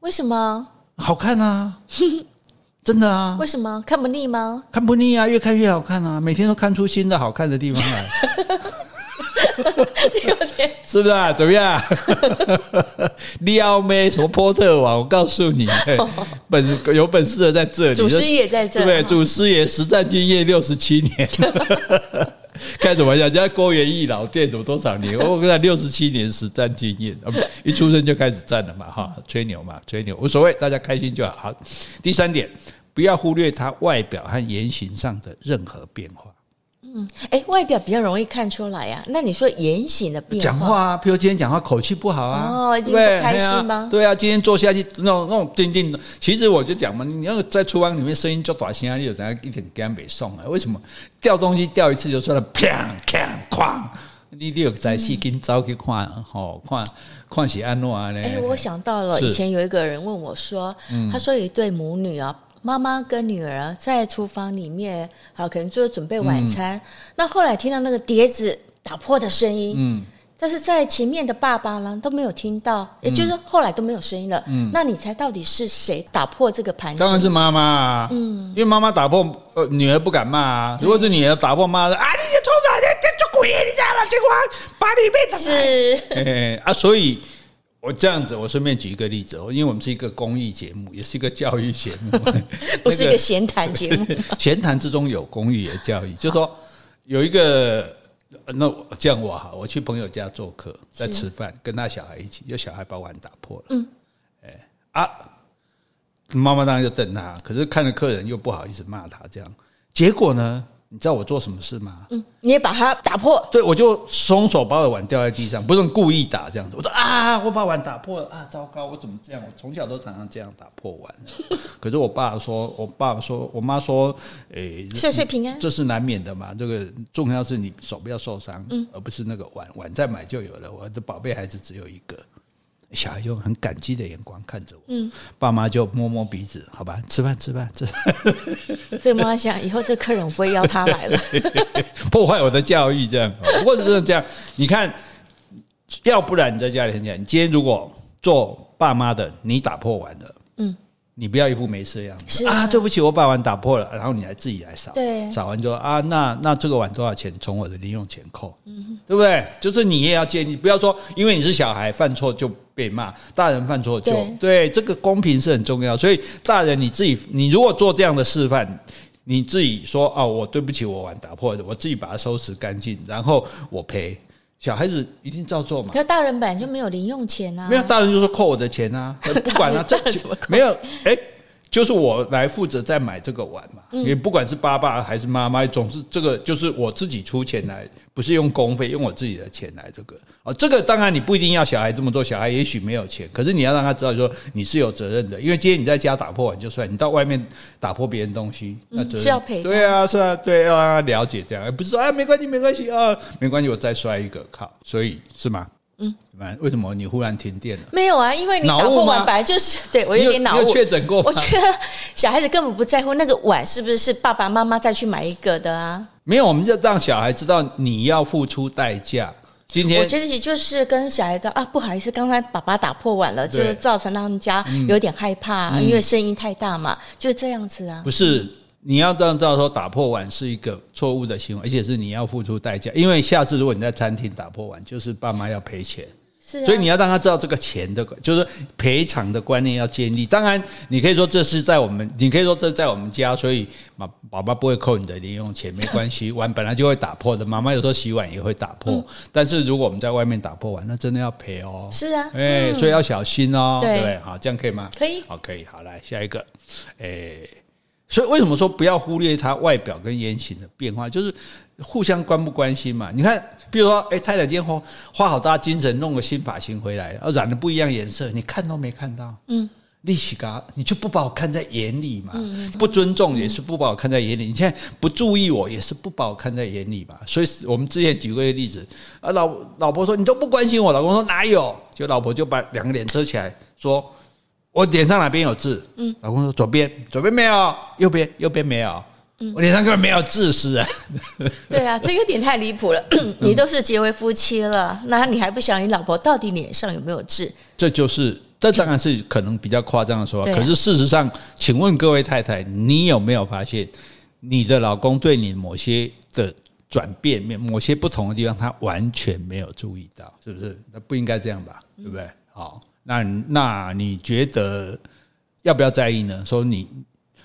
Speaker 2: 为什么？
Speaker 1: 好看啊。真的啊？
Speaker 2: 为什么看不腻吗？
Speaker 1: 看不腻啊，越看越好看啊！每天都看出新的好看的地方来，是不是啊？怎么样？撩妹什么波特王？我告诉你，本有本事的在这里，
Speaker 2: 祖师爷在这里，
Speaker 1: 对，祖师爷实战经验六十七年，开什么玩笑？人家郭元义老店怎么多少年？我跟他六十七年实战经验，一出生就开始战了嘛，哈，吹牛嘛，吹牛无所谓，大家开心就好。好，第三点。不要忽略他外表和言行上的任何变化。
Speaker 2: 嗯，哎，外表比较容易看出来呀、啊。那你说言行的变化，
Speaker 1: 讲话啊，譬如今天讲话口气不好啊，
Speaker 2: 哦，一定不开心吗？
Speaker 1: 对啊，今天坐下去那种那种定定的。其实我就讲嘛，你要在厨房里面声音就大声啊，你有怎样一点干没送啊？为什么掉东西掉一次就说了砰砰哐？你得有仔细跟早去看，好看看是安怎呢？哎，
Speaker 2: 我想到了，以前有一个人问我说，他说有一对母女啊。妈妈跟女儿在厨房里面，好，可能就准备晚餐。嗯、那后来听到那个碟子打破的声音，嗯，但是在前面的爸爸呢都没有听到，也就是后来都没有声音了。嗯，那你猜到底是谁打破这个盘子？
Speaker 1: 当然是妈妈啊，嗯，因为妈妈打破，呃，女儿不敢骂啊。如果是女儿打破，妈妈说啊，你这从哪来这做鬼？你知道吗？这话把你变成是，哎啊，所以。我这样子，我顺便举一个例子哦，因为我们是一个公益节目，也是一个教育节目，
Speaker 2: 不是一个闲谈节目。
Speaker 1: 闲谈之中有公益，有教育，就是说有一个，那这样我哈，我去朋友家做客，在吃饭，跟他小孩一起，有小孩把碗打破了，嗯，哎啊，妈妈当然就瞪他，可是看着客人又不好意思骂他，这样，结果呢，你知道我做什么事吗？
Speaker 2: 嗯，你也把它打破。
Speaker 1: 对，我就松手把我的碗掉在地上，不是故意打这样子。我说啊，我把碗打破了啊，糟糕，我怎么这样？我从小都常常这样打破碗。可是我爸说，我爸爸说，我妈说，诶、欸，
Speaker 2: 岁岁平安，
Speaker 1: 这是难免的嘛。这个重要是你手不要受伤，嗯，而不是那个碗，碗再买就有了。我的宝贝孩子只有一个。小孩用很感激的眼光看着我，嗯，爸妈就摸摸鼻子，好吧，吃饭吃饭吃饭。
Speaker 2: 这个妈妈想，以后这客人我不会邀他来了，
Speaker 1: 破坏我的教育这样。不过是这样，你看，要不然你在家里很简单，你今天如果做爸妈的，你打破碗了，嗯。你不要一副没事的样子啊！对不起，我把碗打破了，然后你来自己来扫，对，扫完就说啊，那那这个碗多少钱？从我的零用钱扣，嗯，对不对？就是你也要建议，不要说因为你是小孩犯错就被骂，大人犯错就对，对，这个公平是很重要。所以大人你自己，你如果做这样的示范，你自己说哦，我对不起，我碗打破了，我自己把它收拾干净，然后我赔。小孩子一定照做嘛？
Speaker 2: 可大人本来就没有零用钱啊。
Speaker 1: 没有，大人就说扣我的钱啊，不管啊，这没有，哎。就是我来负责在买这个碗嘛，因为不管是爸爸还是妈妈，总是这个就是我自己出钱来，不是用公费，用我自己的钱来这个。啊，这个当然你不一定要小孩这么做，小孩也许没有钱，可是你要让他知道说你是有责任的，因为今天你在家打破碗就算，你到外面打破别人东西，那责任
Speaker 2: 是要赔。
Speaker 1: 对啊，是啊，对，要让他了解这样，不是说啊没关系没关系啊，没关系，我再摔一个靠，所以是吗？嗯，为什么你忽然停电了？
Speaker 2: 没有啊，因为你打破碗本来就是 对我有点脑雾。
Speaker 1: 确诊过？
Speaker 2: 我觉得小孩子根本不在乎那个碗是不是是爸爸妈妈再去买一个的啊。
Speaker 1: 没有，我们就让小孩知道你要付出代价。今天
Speaker 2: 我觉得也就是跟小孩子啊，不好意思，刚才爸爸打破碗了，就造成他们家有点害怕，嗯、因为声音太大嘛，就这样子啊。
Speaker 1: 不是。你要知道说打破碗是一个错误的行为，而且是你要付出代价。因为下次如果你在餐厅打破碗，就是爸妈要赔钱。是，所以你要让他知道这个钱的，就是赔偿的观念要建立。当然，你可以说这是在我们，你可以说这是在我们家，所以妈爸爸不会扣你的零用钱，没关系。碗本来就会打破的，妈妈有时候洗碗也会打破。但是如果我们在外面打破碗，那真的要赔哦。
Speaker 2: 是啊，
Speaker 1: 哎，所以要小心哦。对，好，这样可以吗？
Speaker 2: 可以。
Speaker 1: 好，可以。好，来下一个，哎。所以为什么说不要忽略他外表跟言行的变化？就是互相关不关心嘛。你看，比如说，哎，太太今天花花好大精神弄个新发型回来，染了不一样颜色，你看都没看到，嗯，利息高，你就不把我看在眼里嘛？不尊重也是不把我看在眼里。你现在不注意我也是不把我看在眼里嘛？所以我们之前举过一个例子，啊，老老婆说你都不关心我，老公说哪有？就老婆就把两个脸遮起来说。我脸上哪边有痣？嗯，老公说左边，左边没有，右边右边没有。嗯，我脸上根本没有痣，是啊。
Speaker 2: 对啊，这有点太离谱了。你都是结为夫妻了，那你还不想你老婆到底脸上有没有痣？
Speaker 1: 这就是，这当然是可能比较夸张的说法。可是事实上，请问各位太太，你有没有发现你的老公对你某些的转变、某些不同的地方，他完全没有注意到？是不是？那不应该这样吧？对不对？好。那那你觉得要不要在意呢？说你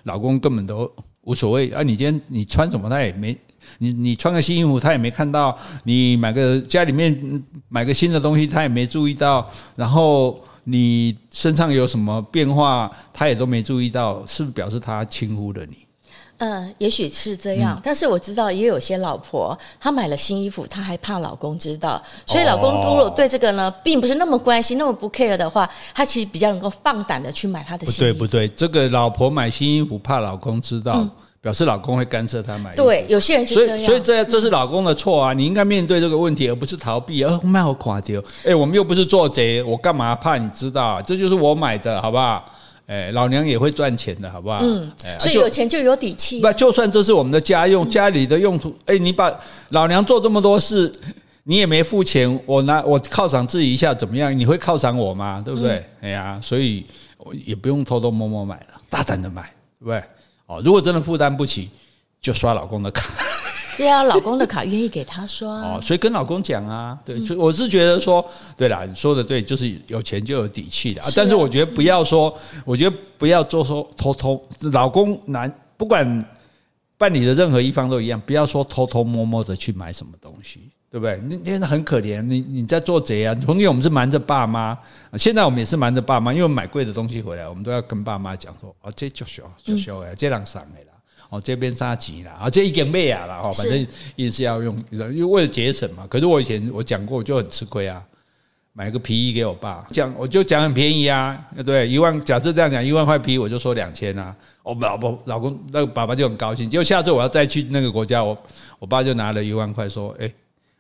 Speaker 1: 老公根本都无所谓啊！你今天你穿什么他也没，你你穿个新衣服他也没看到，你买个家里面买个新的东西他也没注意到，然后你身上有什么变化他也都没注意到，是不是表示他轻忽了你？
Speaker 2: 嗯，也许是这样，但是我知道也有些老婆，她买了新衣服，她还怕老公知道，所以老公如果对这个呢，并不是那么关心，那么不 care 的话，她其实比较能够放胆的去买她的新衣服。
Speaker 1: 不对，不对，这个老婆买新衣服怕老公知道，表示老公会干涉她买衣服。
Speaker 2: 对，有些人是这样，
Speaker 1: 所以所以这这是老公的错啊！你应该面对这个问题，而不是逃避。哦，卖我垮掉，哎，我们又不是做贼，我干嘛怕你知道？这就是我买的，好不好？哎，老娘也会赚钱的，好不好？嗯，
Speaker 2: 所以有钱就有底气。
Speaker 1: 不，就算这是我们的家用，家里的用途。哎，你把老娘做这么多事，你也没付钱，我拿我犒赏自己一下怎么样？你会犒赏我吗？对不对？哎呀，所以也不用偷偷摸摸买了，大胆的买，对不对？哦，如果真的负担不起，就刷老公的卡。
Speaker 2: 对啊，老公的卡愿意给他刷
Speaker 1: 哦，所以跟老公讲啊，对，所以我是觉得说，对啦，你说的对，就是有钱就有底气的啊。但是我觉得不要说，我觉得不要做说偷偷，老公男不管办理的任何一方都一样，不要说偷偷摸摸的去买什么东西，对不对？你真的很可怜，你你在做贼啊！从前我们是瞒着爸妈，现在我们也是瞒着爸妈，因为买贵的东西回来，我们都要跟爸妈讲说，哦，这就小就小哎，这样赏哎啦。哦，这边杀急了啊，这一点妹啊了哈，反正也是要用，因为为了节省嘛。可是我以前我讲过，我就很吃亏啊，买个皮衣给我爸，讲我就讲很便宜啊，对，一万，假设这样讲，一万块皮，我就说两千啊。我老婆老公那个爸爸就很高兴，结果下次我要再去那个国家，我我爸就拿了一万块说，哎，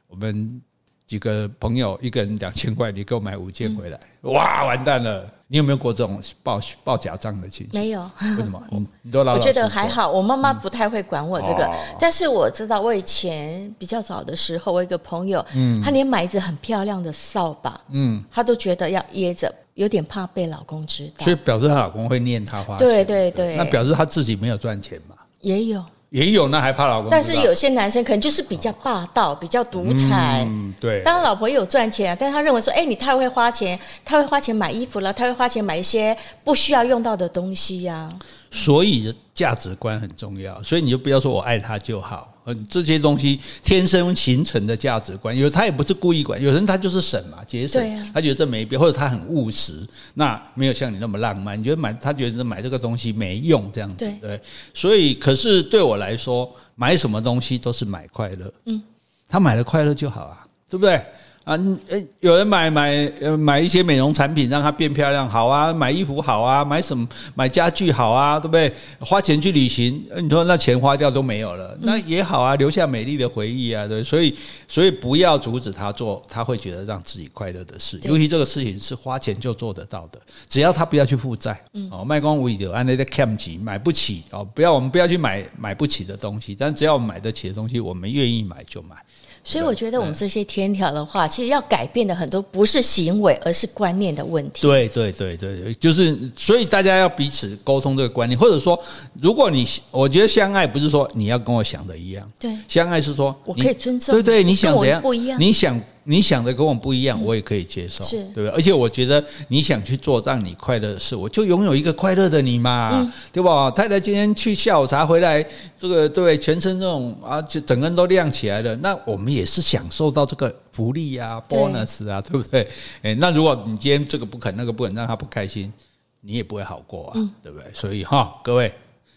Speaker 1: 我们。几个朋友，一个人两千块，你给我买五件回来，哇，完蛋了！你有没有过这种报报假账的情形？
Speaker 2: 没有，
Speaker 1: 为什么？你都。
Speaker 2: 我觉得还好，我妈妈不太会管我这个，但是我知道，我以前比较早的时候，我一个朋友，嗯，她连买一支很漂亮的扫把，嗯，她都觉得要掖着，有点怕被老公知道，
Speaker 1: 所以表示她老公会念她花钱。
Speaker 2: 对对对，
Speaker 1: 那表示她自己没有赚钱嘛？
Speaker 2: 也有。
Speaker 1: 也有，那还怕老公？
Speaker 2: 但是有些男生可能就是比较霸道，比较独裁。
Speaker 1: 嗯，对。
Speaker 2: 当然老婆也有赚钱啊，但是他认为说，哎，你太会花钱，太会花钱买衣服了，太会花钱买一些不需要用到的东西呀。
Speaker 1: 所以价值观很重要，所以你就不要说我爱他就好。嗯，这些东西天生形成的价值观，有他也不是故意管，有人他就是省嘛，节省，啊、他觉得这没必要，或者他很务实，那没有像你那么浪漫。你觉得买他觉得买这个东西没用，这样子对，对。所以，可是对我来说，买什么东西都是买快乐。嗯，他买了快乐就好啊，对不对？啊，呃，有人买买呃买一些美容产品让它变漂亮，好啊；买衣服好啊，买什么买家具好啊，对不对？花钱去旅行，你说那钱花掉都没有了，那也好啊，留下美丽的回忆啊，对。所以，所以不要阻止他做他会觉得让自己快乐的事，尤其这个事情是花钱就做得到的，只要他不要去负债。哦，卖光为的按那个 cam 级买不起哦，不要我们不要去买买不起的东西，但只要我们买得起的东西，我们愿意买就买。
Speaker 2: 所以我觉得我们这些天条的话，其实要改变的很多不是行为，而是观念的问题。
Speaker 1: 对对对对，就是所以大家要彼此沟通这个观念，或者说，如果你我觉得相爱不是说你要跟我想的一样，
Speaker 2: 对，
Speaker 1: 相爱是说
Speaker 2: 我可以尊重，
Speaker 1: 对对，你想怎样
Speaker 2: 不一样，
Speaker 1: 你想。你想的跟我不一样，我也可以接受，是对不对？而且我觉得你想去做让你快乐的事，我就拥有一个快乐的你嘛，对吧？太太今天去下午茶回来，这个对全身这种啊，就整个人都亮起来了。那我们也是享受到这个福利啊，bonus 啊，对不对？诶，那如果你今天这个不肯，那个不肯，让他不开心，你也不会好过啊，对不对？所以哈，各位，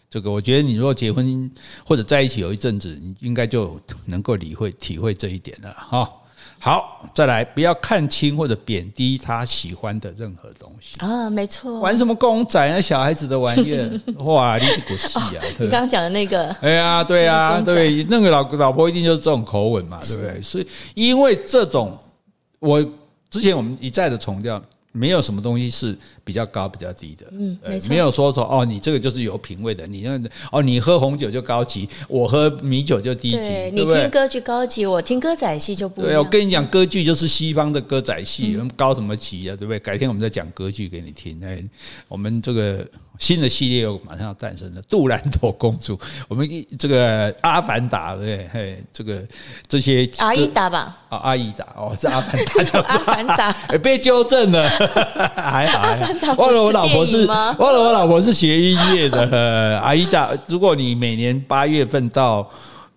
Speaker 1: 这个我觉得你如果结婚或者在一起有一阵子，你应该就能够理会体会这一点了哈。好，再来，不要看轻或者贬低他喜欢的任何东西
Speaker 2: 啊，没错。
Speaker 1: 玩什么公仔啊，小孩子的玩意儿，哇，你这股戏啊！哦、
Speaker 2: 你刚刚讲的那个，
Speaker 1: 哎呀，对啊，对，那个老老婆一定就是这种口吻嘛，对不对？所以，因为这种，我之前我们一再的强调。没有什么东西是比较高比较低的，嗯，没错，没有说说哦，你这个就是有品味的，你那哦，你喝红酒就高级，我喝米酒就低级，对，
Speaker 2: 你听歌剧高级，我听歌仔戏就不一样。
Speaker 1: 对，我跟你讲，歌剧就是西方的歌仔戏，高什么级啊，对不对？改天我们再讲歌剧给你听。哎，我们这个。新的系列又马上要诞生了，杜兰朵公主，我们一这个阿凡达对，嘿，这个这些
Speaker 2: 阿依达吧，
Speaker 1: 啊，阿依达哦，是阿凡达叫
Speaker 2: 阿凡达，
Speaker 1: 被纠正了，还好，忘了我老婆是忘了我老婆是学音乐的，阿依达，如果你每年八月份到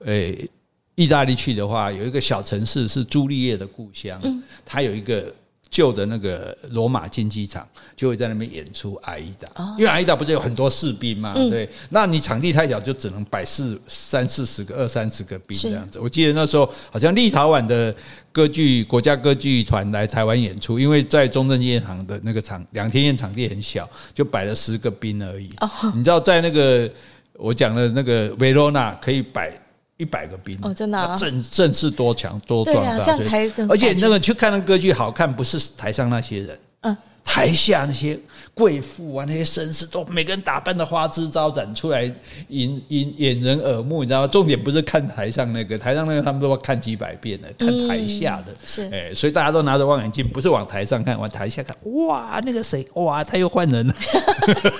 Speaker 1: 诶意大利去的话，有一个小城市是朱丽叶的故乡，它有一个。旧的那个罗马竞技场就会在那边演出《阿依达》，因为《阿依达》不是有很多士兵嘛？对，那你场地太小，就只能摆四三四十个、二三十个兵这样子。我记得那时候好像立陶宛的歌剧国家歌剧团来台湾演出，因为在中正纪念堂的那个场两天宴场地很小，就摆了十个兵而已。你知道在那个我讲的那个维罗纳可以摆。一百个兵。
Speaker 2: 哦，真的啊，
Speaker 1: 阵阵势多强多壮大，这样才而且那个去看那歌剧好看，不是台上那些人，嗯。台下那些贵妇啊，那些绅士都每个人打扮的花枝招展出来引引引人耳目，你知道吗？重点不是看台上那个，台上那个他们都要看几百遍的，看台下的，是哎，所以大家都拿着望远镜，不是往台上看，往台下看。哇，那个谁，哇，他又换人了。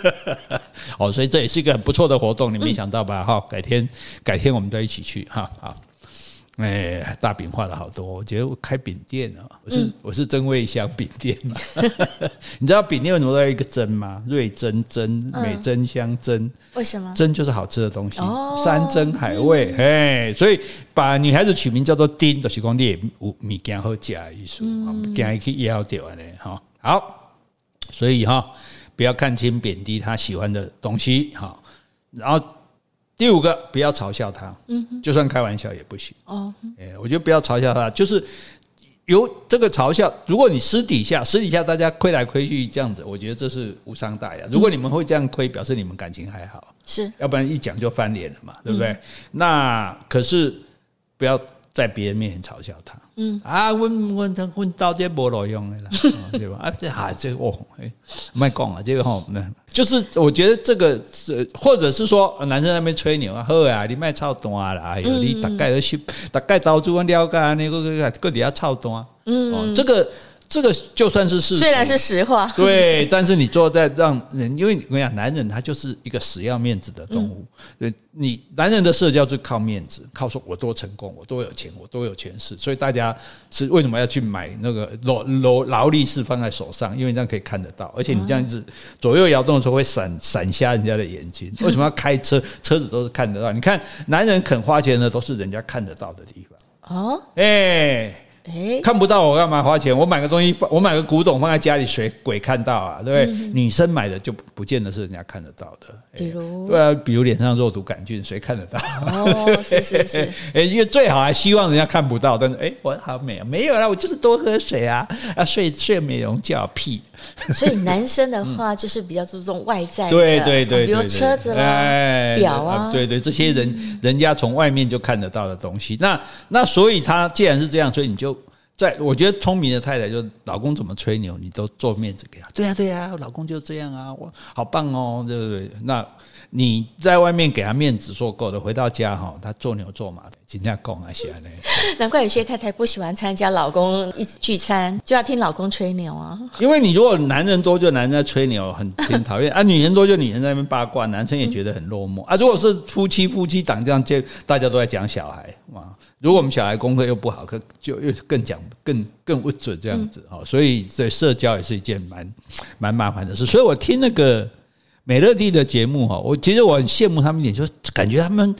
Speaker 1: 哦，所以这也是一个很不错的活动，你没想到吧？哈，改天改天我们再一起去哈，好。哎，大饼画了好多，我觉得我开饼店啊，我是我是真味香饼店嘛。你知道饼店为什么要一个真吗？瑞珍珍、美珍香珍，
Speaker 2: 为什么？
Speaker 1: 珍就是好吃的东西，山珍海味。哎，所以把女孩子取名叫做丁，就是讲你有物件好吃的意思，物件去要掉的哈。好，所以哈，不要看轻贬低他喜欢的东西哈，然后。第五个，不要嘲笑他，嗯，就算开玩笑也不行哦。哎，我觉得不要嘲笑他，就是有这个嘲笑。如果你私底下私底下大家亏来亏去这样子，我觉得这是无伤大雅。如果你们会这样亏，表示你们感情还好，
Speaker 2: 是，
Speaker 1: 要不然一讲就翻脸了嘛，对不对？那可是不要在别人面前嘲笑他。嗯啊，问问他问到这无路用的啦，对吧？啊，这哈这哦，哎，卖讲啊，这个吼，那 就是我觉得这个是，或者是说男生在那边吹牛啊，好啊，你卖操蛋啦，哎呦，你大概都是大概招租了解，那个个个底下操蛋，嗯，这个。这个就算是事实，
Speaker 2: 虽然是实话，
Speaker 1: 对，但是你坐在让人，因为我跟你讲，男人他就是一个死要面子的动物。对，你男人的社交就靠面子，靠说我多成功，我多有钱，我多有权势，所以大家是为什么要去买那个劳劳劳力士放在手上？因为这样可以看得到，而且你这样子左右摇动的时候会闪闪瞎人家的眼睛。为什么要开车？车子都是看得到。你看，男人肯花钱的都是人家看得到的地方。哦，哎。欸、看不到我干嘛花钱？我买个东西放，我买个古董放在家里，谁鬼看到啊？对不对？嗯、女生买的就不见得是人家看得到的。比如，对啊，比如脸上肉毒杆菌，谁看得到？
Speaker 2: 哦，是是是。
Speaker 1: 哎，因为最好还希望人家看不到，但是哎，我好美啊，没有啦，我就是多喝水啊，啊睡睡美容觉，屁。
Speaker 2: 所以男生的话 就是比较注重外在的，
Speaker 1: 对对对，
Speaker 2: 比如车子啦、表啊，
Speaker 1: 对对，这些人人家从外面就看得到的东西。那那所以他既然是这样，所以你就。在，我觉得聪明的太太就是老公怎么吹牛，你都做面子给他。对呀，对呀，老公就这样啊，我好棒哦，对不对？那你在外面给他面子说够了，回到家哈，他做牛做马的，人家讲啊，些呢。
Speaker 2: 难怪有些太太不喜欢参加老公一起聚餐，就要听老公吹牛啊。
Speaker 1: 因为你如果男人多，就男人在吹牛，很挺讨厌 啊；女人多，就女人在那边八卦，男生也觉得很落寞啊。如果是夫妻夫妻档这样，就大家都在讲小孩嘛。如果我们小孩功课又不好，可就又更讲更更不准这样子哦，所以这社交也是一件蛮蛮麻烦的事。所以我听那个美乐蒂的节目哈，我其实我很羡慕他们一点，就是感觉他们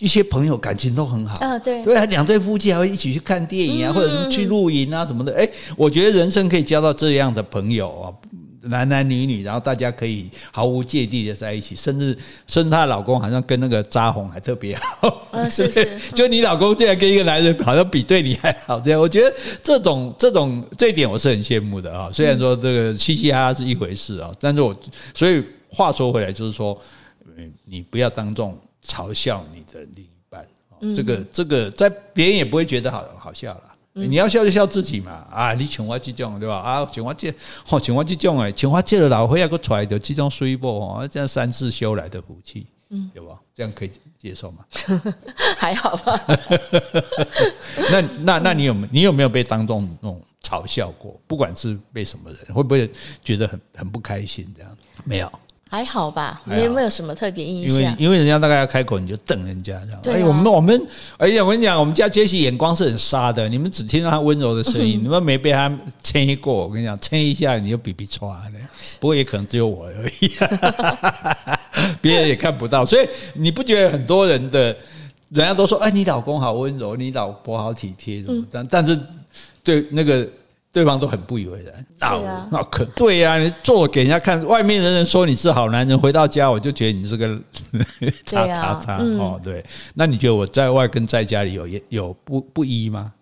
Speaker 1: 一些朋友感情都很好啊，对，对，两对夫妻还会一起去看电影啊，或者是去露营啊什么的。哎，我觉得人生可以交到这样的朋友啊。男男女女，然后大家可以毫无芥蒂的在一起，甚至甚至她的老公好像跟那个扎红还特别好。嗯，是是。就你老公竟然跟一个男人好像比对你还好，这样我觉得这种这种这一点我是很羡慕的啊。虽然说这个嘻嘻哈哈是一回事啊，但是我所以话说回来就是说，你不要当众嘲笑你的另一半，这个这个在别人也不会觉得好好笑了。你要笑就笑自己嘛，啊，你像我这种对吧？啊，像我这，吼，像我这种诶，像我这个老岁仔搁出来的这种水某哦，这样三世修来的福气，嗯，对吧？这样可以接受吗？
Speaker 2: 还好吧。
Speaker 1: 那那那你有没你有没有被当众那种嘲笑过？不管是被什么人，会不会觉得很很不开心？这样没有。
Speaker 2: 还好吧，你有没有什么特别印象？
Speaker 1: 因为因为人家大概要开口，你就瞪人家这样。哎，我们我们，哎呀，我跟你讲，我们家杰西眼光是很沙的，你们只听到他温柔的声音，你们没被他牵过。我跟你讲，牵一下你就比比唰的。不过也可能只有我而已，别人也看不到。所以你不觉得很多人的，人家都说，哎，你老公好温柔，你老婆好体贴，但但是对那个。对方都很不以为然，是啊，那可对呀，你做给人家看，外面的人说你是好男人，回到家我就觉得你是个 叉叉叉哦，对。那你觉得我在外跟在家里有有不不一吗？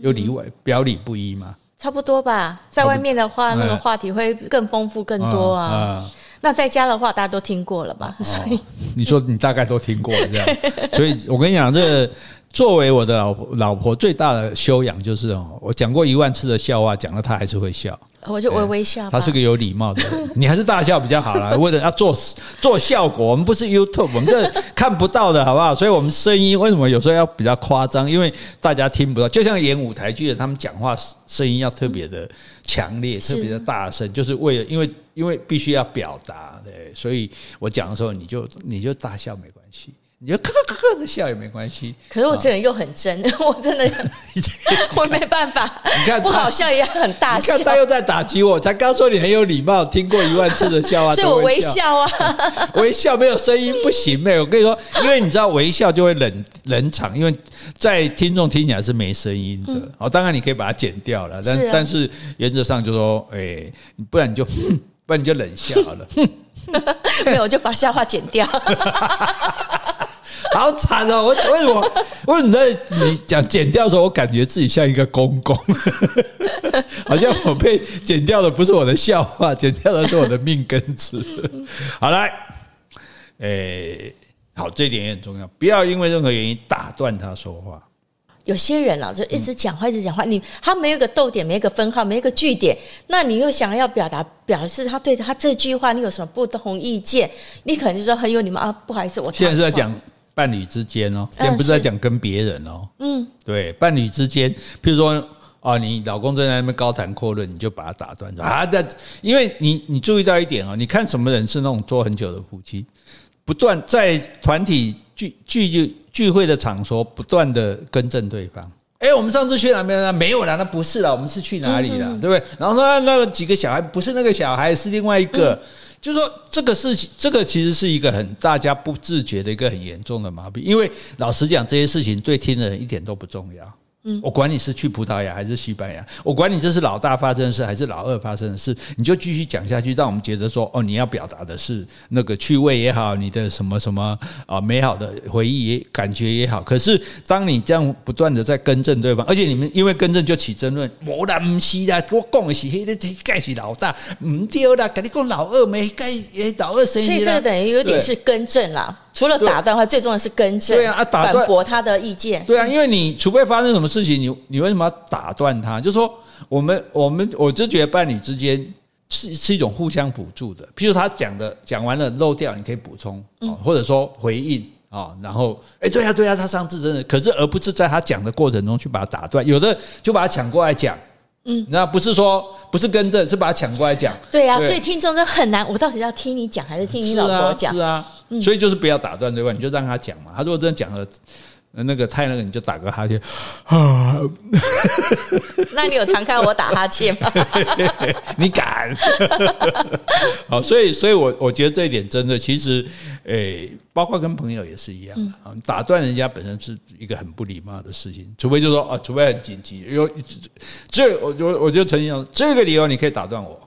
Speaker 1: 有里外表里不一吗？
Speaker 2: 差不多吧，在外面的话，那个话题会更丰富更多啊。那在家的话，大家都听过了吧？所以
Speaker 1: 你说你大概都听过了这样，所以我跟你讲这。作为我的老婆，老婆最大的修养就是哦，我讲过一万次的笑话，讲了她还是会笑，
Speaker 2: 我就微微笑。
Speaker 1: 她是个有礼貌的人，你还是大笑比较好啦。为了要做做效果，我们不是 YouTube，我们这看不到的好不好？所以我们声音为什么有时候要比较夸张？因为大家听不到，就像演舞台剧的，他们讲话声音要特别的强烈，特别的大声，就是为了因为因为必须要表达，对，所以我讲的时候，你就你就大笑没关系。你就咯咯咯咯的笑也没关系，
Speaker 2: 可是我这人又很真，我真的 我没办法，你看不好笑也很大笑。
Speaker 1: 你看他又在打击我，才刚说你很有礼貌，听过一万次的笑话，
Speaker 2: 所以我微笑啊，
Speaker 1: 微笑没有声音不行呗。我跟你说，因为你知道微笑就会冷冷场，因为在听众听起来是没声音的。哦，当然你可以把它剪掉了，但但是原则上就说，哎，不然你就不然你就冷笑好了。
Speaker 2: 没有，我就把笑话剪掉。
Speaker 1: 好惨哦！我为什么？为什么在你讲剪掉的时候，我感觉自己像一个公公，好像我被剪掉的不是我的笑话，剪掉的是我的命根子。好来，诶，好，这一点也很重要，不要因为任何原因打断他说话。
Speaker 2: 有些人啊，就一直讲话，一直讲话。你他没有一个逗点，没一个分号，没一个句点，那你又想要表达表示他对他这句话，你有什么不同意见？你可能就说很有礼貌啊，不好意思，我
Speaker 1: 现在是在讲伴侣之间哦，现在不是在讲跟别人哦。嗯，对，伴侣之间，譬如说啊，你老公正在那边高谈阔论，你就把他打断啊。在，因为你你注意到一点哦，你看什么人是那种做很久的夫妻，不断在团体聚聚聚。聚会的场所不断的更正对方，哎，我们上次去哪边呢？没有啦，那不是啦，我们是去哪里了？对不对？然后说那个几个小孩不是那个小孩，是另外一个，就是说这个事情，这个其实是一个很大家不自觉的一个很严重的毛病，因为老实讲，这些事情对听的人一点都不重要。嗯，我管你是去葡萄牙还是西班牙，我管你这是老大发生的事还是老二发生的事，你就继续讲下去，让我们觉得说，哦，你要表达的是那个趣味也好，你的什么什么啊美好的回忆也感觉也好。可是当你这样不断的在更正对方，而且你们因为更正就起争论，我啦唔是啦，我讲的是黑的，这该是老大，唔对啦，跟你讲老二没盖，老二生意。所以这个等于有点是更正啦。除了打断的话，最重要的是更正，对啊，打断反驳他的意见。对啊，因为你除非发生什么事情，你你为什么要打断他？就是说，我们我们我就觉得伴侣之间是是一种互相补助的。譬如他讲的讲完了漏掉，你可以补充，或者说回应啊，然后哎，对啊对啊，他上次真的，可是而不是在他讲的过程中去把他打断，有的就把他抢过来讲。嗯，那不是说不是更正，是把他抢过来讲。对啊，所以听众就很难，我到底要听你讲还是听你老婆讲？是啊，所以就是不要打断对吧？你就让他讲嘛。他如果真的讲了。那个太那个，你就打个哈欠啊！那你有常看我打哈欠吗？你敢？好，所以，所以我我觉得这一点真的，其实，诶，包括跟朋友也是一样啊。打断人家本身是一个很不礼貌的事情，除非就说啊，除非很紧急，有这我我我就曾经讲这个理由，你可以打断我，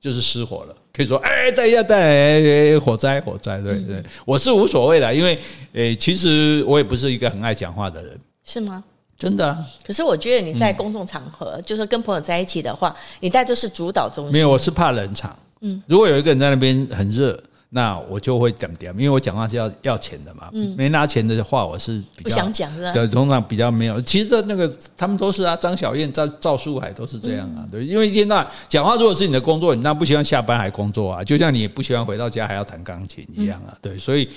Speaker 1: 就是失火了。可以说，哎，再一下，再火灾，火灾，对对，我是无所谓的，因为，诶，其实我也不是一个很爱讲话的人，是吗？真的啊。可是我觉得你在公众场合，就是跟朋友在一起的话，你带就是主导中心。没有，我是怕冷场。嗯，如果有一个人在那边很热。那我就会点点，因为我讲话是要要钱的嘛，没拿钱的话我是比较不想讲，是吧？对，通常比较没有。其实那个他们都是啊，张小燕、赵赵树海都是这样啊，对，因为一天到晚讲话，如果是你的工作，你那不希望下班还工作啊，就像你也不希望回到家还要弹钢琴一样啊，对，所以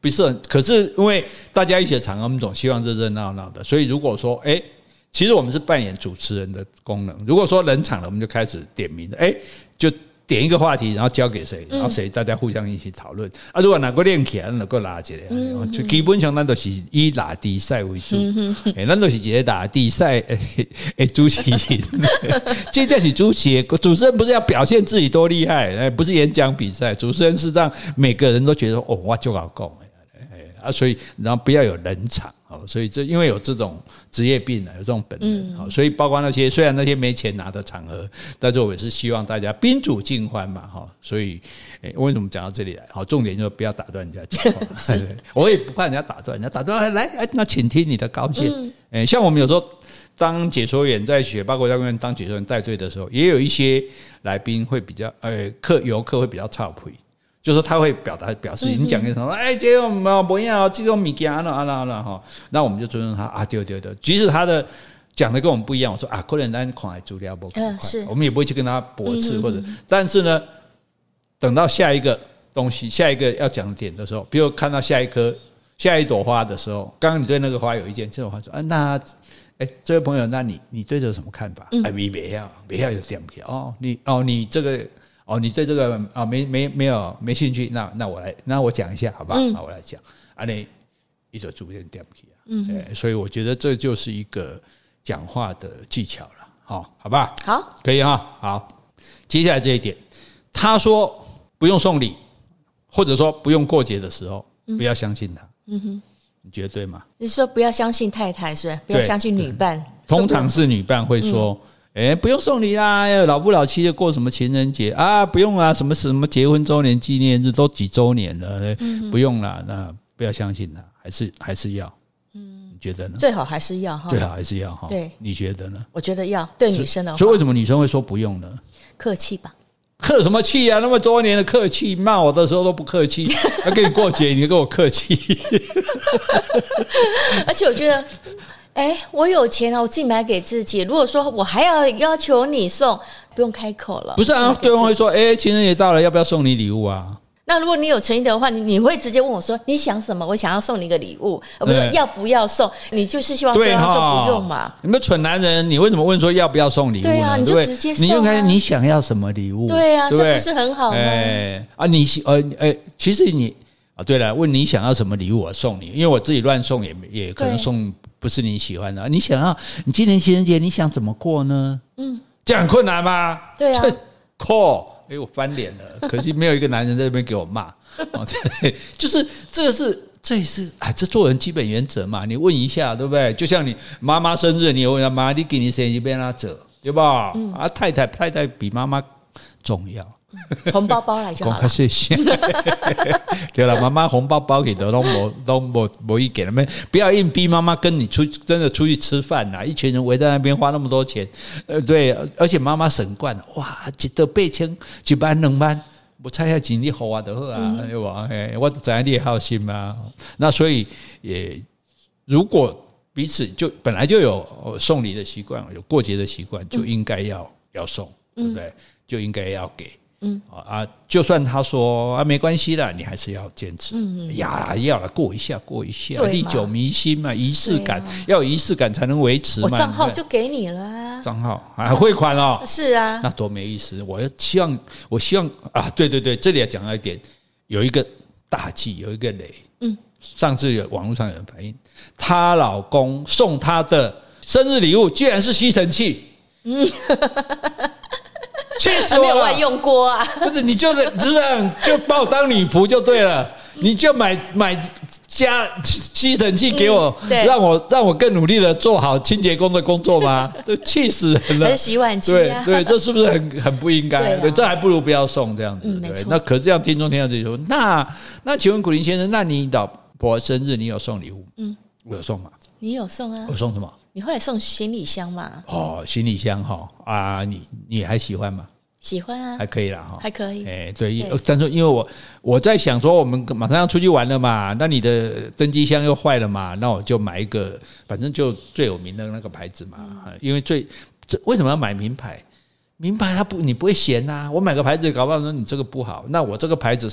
Speaker 1: 不是很。可是因为大家一起的场合，我们总希望热热闹闹的，所以如果说哎，其实我们是扮演主持人的功能。如果说冷场了，我们就开始点名了，哎，就。点一个话题，然后交给谁，然后谁大家互相一起讨论。啊，如果哪个练起来，哪个拉起来，就基本上咱都是以拉比赛为主。哎，咱都是直接打比赛。诶，主持人，这叫是主持人，主持人不是要表现自己多厉害，哎，不是演讲比赛，主持人是让每个人都觉得哦，我就老够。啊，所以然后不要有冷场，哦，所以这因为有这种职业病啊，有这种本能，好，所以包括那些虽然那些没钱拿的场合，但是我也是希望大家宾主尽欢嘛，哈，所以，诶，为什么讲到这里来？好，重点就是不要打断人家讲话，对，我也不怕人家打断，人家打断来，哎，那请听你的高见，诶，像我们有时候当解说员在雪霸国家公园当解说员带队的时候，也有一些来宾会比较，呃，客游客会比较臭屁。就是他会表达表示，你讲个什么？哎，这种没有不要，这种物件啊啊啊啊哈，那我们就尊重他啊，对对对，即使他的讲的跟我们不一样，我说啊，可能咱看的资料不快，我们也不会去跟他驳斥或者，但是呢，等到下一个东西，下一个要讲点的时候，比如看到下一颗下一朵花的时候，刚刚你对那个花有意见，这种花说啊，那哎，这位朋友，那你你对这有什么看法？哎，你别要别要有点不哦，你哦你这个。哦，你对这个啊没没没有没兴趣，那那我来，那我讲一下，好吧？那我来讲，啊，你一直逐渐点不起啊，嗯，所以我觉得这就是一个讲话的技巧了，好，好吧？好，可以哈，好，接下来这一点，他说不用送礼，或者说不用过节的时候，不要相信他，嗯哼，你觉得对吗？你说不要相信太太是不是？不要相信女伴，通常是女伴会说。哎，不用送礼啦！老夫老妻的过什么情人节啊？不用啊，什么什么结婚周年纪念日都几周年了，不用啦。那不要相信他。还是还是要？嗯，你觉得呢？
Speaker 2: 最好还是要哈，
Speaker 1: 最好还是要哈。
Speaker 2: 对，
Speaker 1: 你觉得呢？
Speaker 2: 我觉得要对女生的话，
Speaker 1: 所以为什么女生会说不用呢？
Speaker 2: 客气吧。
Speaker 1: 客什么气啊？那么多年的客气，骂我的时候都不客气，要跟你过节，你跟我客气。
Speaker 2: 而且我觉得，哎、欸，我有钱啊，我自己买给自己。如果说我还要要求你送，不用开口了。
Speaker 1: 不是啊，对方会说，哎、欸，情人节到了，要不要送你礼物啊？
Speaker 2: 那如果你有诚意的话，你你会直接问我说，你想什么？我想要送你一个礼物，而不是要不要送？你就是希望对方说不用嘛？
Speaker 1: 你们蠢男人，你为什么问说要不要送礼物呢？
Speaker 2: 对啊，你就直接。
Speaker 1: 你应该你想要什么礼物？
Speaker 2: 对啊，对对这不是很好吗？
Speaker 1: 哎啊，你喜呃哎，其实你啊，对了，问你想要什么礼物，我送你，因为我自己乱送也也可能送不是你喜欢的。你想要你今年情人节你想怎么过呢？嗯，这样很困难吗？
Speaker 2: 对啊
Speaker 1: ，call。哎，我翻脸了，可惜没有一个男人在这边给我骂。哦，对，就是这个是，这也是啊，这做人基本原则嘛。你问一下，对不对？就像你妈妈生日，你问他妈，你给你生日边他走，对吧？嗯、啊，太太太太比妈妈重要。
Speaker 2: 红包包来就好了。谢谢。
Speaker 1: 对了，妈妈红包包给的都我都没没意见了没？不要硬逼妈妈跟你出真的出去吃饭呐！一群人围在那边花那么多钱，呃，对，而且妈妈省惯了，哇，一得八千，一万两万，我猜下钱你好啊，得好啊，对吧？哎，我知你好心嘛。那所以也如果彼此就本来就有送礼的习惯，有过节的习惯，就应该要要送，对不对？就应该要给。嗯啊，就算他说啊没关系的，你还是要坚持。嗯嗯呀，要了过一下过一下，历久弥新嘛，仪式感要有仪式感才能维持嘛。
Speaker 2: 我账号就给你了，
Speaker 1: 账号还 汇款哦。
Speaker 2: 是啊，
Speaker 1: 那多没意思。我要希望，我希望啊，对对对，这里要讲到一点，有一个大忌，有一个雷。嗯，上次有网络上有人反映，她老公送她的生日礼物居然是吸尘器。嗯。气死我了！没有
Speaker 2: 外用过啊！
Speaker 1: 不是，你就是这样，就把我当女仆就对了。你就买买加吸尘器给我，嗯、让我让我更努力的做好清洁工的工作吗？这气死人了！
Speaker 2: 洗碗机、
Speaker 1: 啊，对对，这是不是很很不应该？对，啊、对，这还不如不要送这样子。对，那可是这样，听众听到这里说，那那请问古林先生，那你老婆生日你有送礼物？嗯，我有送吗？
Speaker 2: 你有送啊？
Speaker 1: 我送什么？
Speaker 2: 你后来送行李箱嘛？
Speaker 1: 哦，行李箱哈啊，你你还喜欢吗？
Speaker 2: 喜欢啊，
Speaker 1: 还可以啦哈，
Speaker 2: 还可以。
Speaker 1: 哎，对，但是因为我我在想说，我们马上要出去玩了嘛，那你的登机箱又坏了嘛，那我就买一个，反正就最有名的那个牌子嘛。因为最这为什么要买名牌？名牌它不你不会嫌呐。我买个牌子，搞不好说你这个不好，那我这个牌子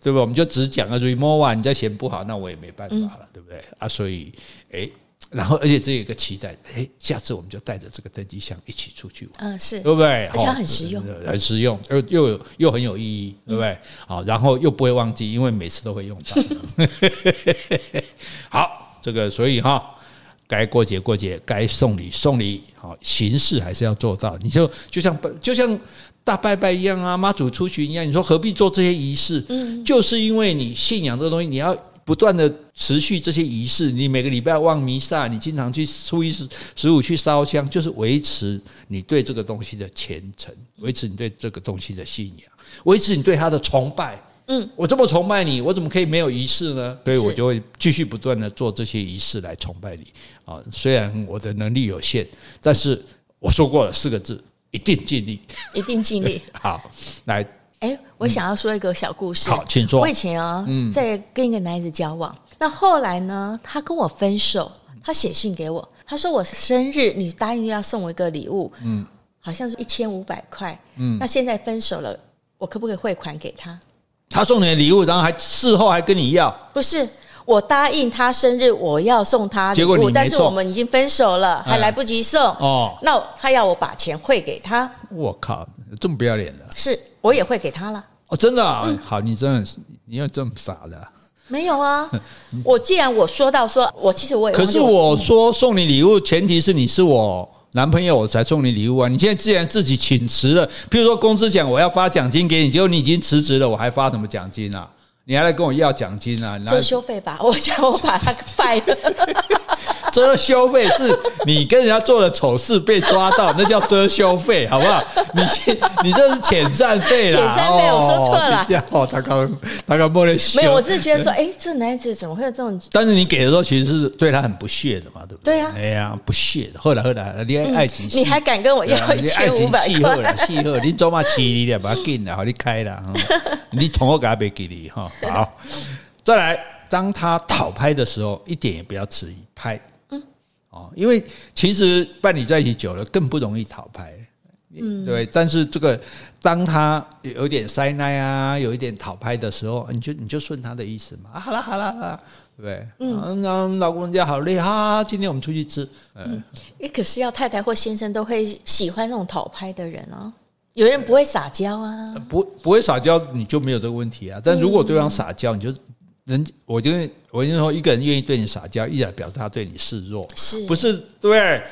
Speaker 1: 对不对？我们就只讲个 r e m o v a 你再嫌不好，那我也没办法了，对不对啊？所以哎。然后，而且这有一个期待，哎，下次我们就带着这个登机箱一起出去玩，
Speaker 2: 嗯，是，
Speaker 1: 对不对？
Speaker 2: 而且很实用，
Speaker 1: 很实用，又又有又很有意义，对不对？好，然后又不会忘记，因为每次都会用到。好，这个所以哈，该过节过节，该送礼送礼，好，形式还是要做到。你就就像就像大拜拜一样啊，妈祖出巡一样，你说何必做这些仪式？嗯，就是因为你信仰这个东西，你要。不断的持续这些仪式，你每个礼拜望弥撒，你经常去初一十十五去烧香，就是维持你对这个东西的虔诚，维持你对这个东西的信仰，维持你对他的崇拜。嗯，我这么崇拜你，我怎么可以没有仪式呢？所以我就会继续不断的做这些仪式来崇拜你。啊，虽然我的能力有限，但是我说过了四个字：一定尽力，
Speaker 2: 一定尽力。
Speaker 1: 好，来。
Speaker 2: 哎，我想要说一个小故事。
Speaker 1: 好，请说。
Speaker 2: 我以前啊，在跟一个男孩子交往，那后来呢，他跟我分手，他写信给我，他说我生日你答应要送我一个礼物，嗯，好像是一千五百块，嗯，那现在分手了，我可不可以汇款给他？
Speaker 1: 他送你的礼物，然后还事后还跟你要？
Speaker 2: 不是，我答应他生日我要送他礼物，但是我们已经分手了，还来不及送哦。那他要我把钱汇给他？
Speaker 1: 我靠，这么不要脸的！
Speaker 2: 是。我也会给他了
Speaker 1: 哦，真的啊，好，你真的是，你有这么傻的？
Speaker 2: 没有啊，我既然我说到说，我其实我也
Speaker 1: 可是我说送你礼物，前提是你是我男朋友，我才送你礼物啊。你现在既然自己请辞了，譬如说公司讲我要发奖金给你，结果你已经辞职了，我还发什么奖金啊？你还来跟我要奖金啊？
Speaker 2: 遮羞费吧，我想我把他败了。
Speaker 1: 遮羞费是你跟人家做了丑事被抓到，那叫遮羞费，好不好？你你这是遣散费啦，
Speaker 2: 遣散费我说错了。
Speaker 1: 哦，他刚他刚摸了
Speaker 2: 没有，我只是觉得说，哎，这男子怎么会有这种？
Speaker 1: 但是你给的时候其实是对他很不屑的嘛，对不对？
Speaker 2: 对呀，
Speaker 1: 哎呀，不屑的。后来后来，你爱情，
Speaker 2: 你还敢跟我要一千五百块？
Speaker 1: 戏后了，戏后，你走嘛，气你的，把它给了，好，你开了，你同我给他别给你哈。好，再来，当他讨拍的时候，一点也不要迟疑拍。嗯，哦，因为其实伴侣在一起久了，更不容易讨拍。嗯，对。但是这个，当他有点塞奶啊，有一点讨拍的时候，你就你就顺他的意思嘛。啊，好了好了好了，对？嗯，那老公家好累哈，今天我们出去吃。嗯，
Speaker 2: 也可是要太太或先生都会喜欢那种讨拍的人哦。有人不会撒娇啊，
Speaker 1: 不不会撒娇，你就没有这个问题啊。但如果对方撒娇，你就人，我就我就说，一个人愿意对你撒娇，依然表示他对你示弱，是不是？对。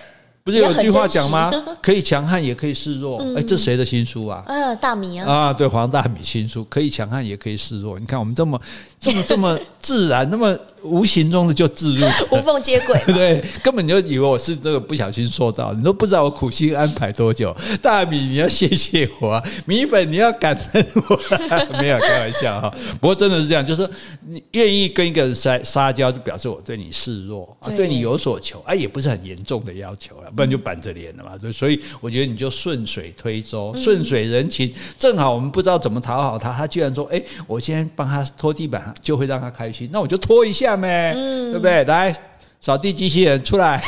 Speaker 1: 不是有句话讲吗？可以强悍，也可以示弱。哎、欸，这谁的新书啊？
Speaker 2: 嗯，大米啊。
Speaker 1: 啊，对，黄大米新书，可以强悍，也可以示弱。你看我们这么这么这么自然，那么。无形中的就置入，
Speaker 2: 无缝接轨，
Speaker 1: 对，根本就以为我是这个不小心说到，你都不知道我苦心安排多久。大米，你要谢谢我啊；米粉，你要感恩我。没有开玩笑哈，不过真的是这样，就是你愿意跟一个人撒撒娇，就表示我对你示弱啊，对你有所求啊，也不是很严重的要求了，不然就板着脸了嘛。所以我觉得你就顺水推舟，顺水人情，正好我们不知道怎么讨好他，他居然说：“哎，我先帮他拖地板，就会让他开心。”那我就拖一下。嗯，对不对？来，扫地机器人出来。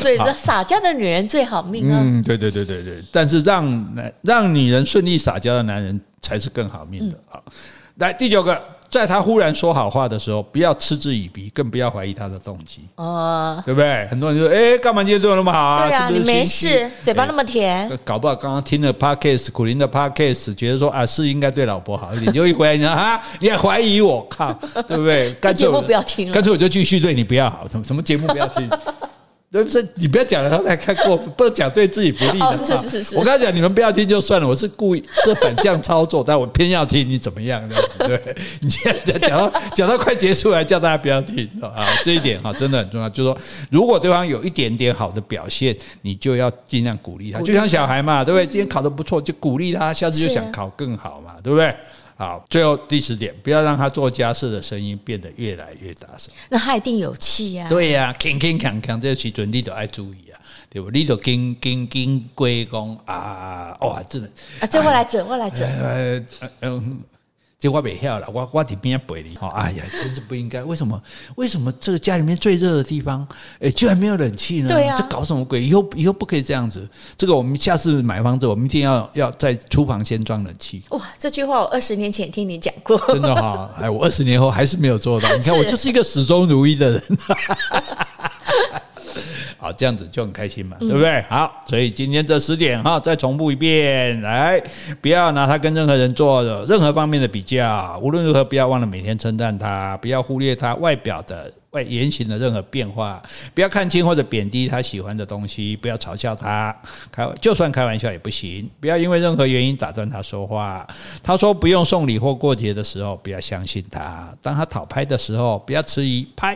Speaker 2: 所以说，撒娇的女人最好命啊。
Speaker 1: 嗯，对对对对对。但是让让女人顺利撒娇的男人才是更好命的。好，来第九个。在他忽然说好话的时候，不要嗤之以鼻，更不要怀疑他的动机。哦，对不对？很多人就说：“哎，干嘛今天对我那么好啊？
Speaker 2: 对啊，是不是你没事，嘴巴那么甜。”
Speaker 1: 搞不好刚刚听了 Podcast 苦苓的 Podcast，觉得说啊，是应该对老婆好一点。就一回来你说啊，你还怀疑我？靠，对不对？
Speaker 2: 这节目不要听了，
Speaker 1: 干脆我就继续对你不要好。什么什么节目不要听？不是你不要讲了，他才看过，不能讲对自己不利的。哦，是是是。我刚才讲你们不要听就算了，我是故意这反向操作，但我偏要听，你怎么样这样子？对，你现在讲到讲到快结束来叫大家不要听啊，这一点哈真的很重要。就是说，如果对方有一点点好的表现，你就要尽量鼓励他，就像小孩嘛，对不对？今天考得不错，就鼓励他，下次就想考更好嘛，对不对？好，最后第十点，不要让他做家事的声音变得越来越大声。
Speaker 2: 那他一定有气呀。
Speaker 1: 对呀，铿铿锵锵，这个时准你都爱注意啊，对不？你都跟跟跟归公啊，哇，真的
Speaker 2: 啊，这我来整，我来整。
Speaker 1: 嗯。这我袂晓了，我我在边陪你哈。哎呀，真是不应该。为什么？为什么这个家里面最热的地方，哎，居然没有冷气呢？对啊，这搞什么鬼？以后以后不可以这样子。这个我们下次买房子，我们一定要要在厨房先装冷气。
Speaker 2: 哇，这句话我二十年前听你讲过，
Speaker 1: 真的哈。哎，我二十年后还是没有做到。你看，我就是一个始终如一的人。好，这样子就很开心嘛，对不对？好，所以今天这十点哈，再重复一遍，来，不要拿他跟任何人做任何方面的比较，无论如何，不要忘了每天称赞他，不要忽略他外表的外言行的任何变化，不要看轻或者贬低他喜欢的东西，不要嘲笑他，开就算开玩笑也不行，不要因为任何原因打断他说话。他说不用送礼或过节的时候，不要相信他；当他讨拍的时候，不要迟疑拍；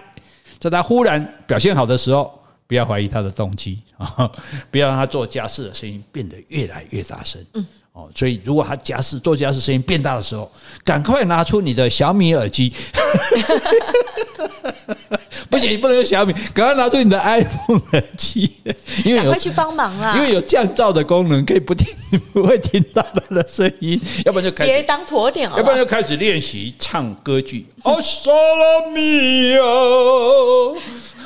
Speaker 1: 在他忽然表现好的时候。不要怀疑他的动机 啊！不要让他做家事的声音变得越来越大声。嗯，哦，所以如果他家事做家事声音变大的时候，赶快拿出你的小米耳机。不行，你不能用小米，赶快拿出你的 iPhone 耳机，因为
Speaker 2: 赶快去帮忙啦！
Speaker 1: 因为有降噪的功能，可以不听，不会听到他的声音。要不然就开始
Speaker 2: 别当鸵鸟，
Speaker 1: 要不然就开始练习唱歌剧。哦，萨拉米哦。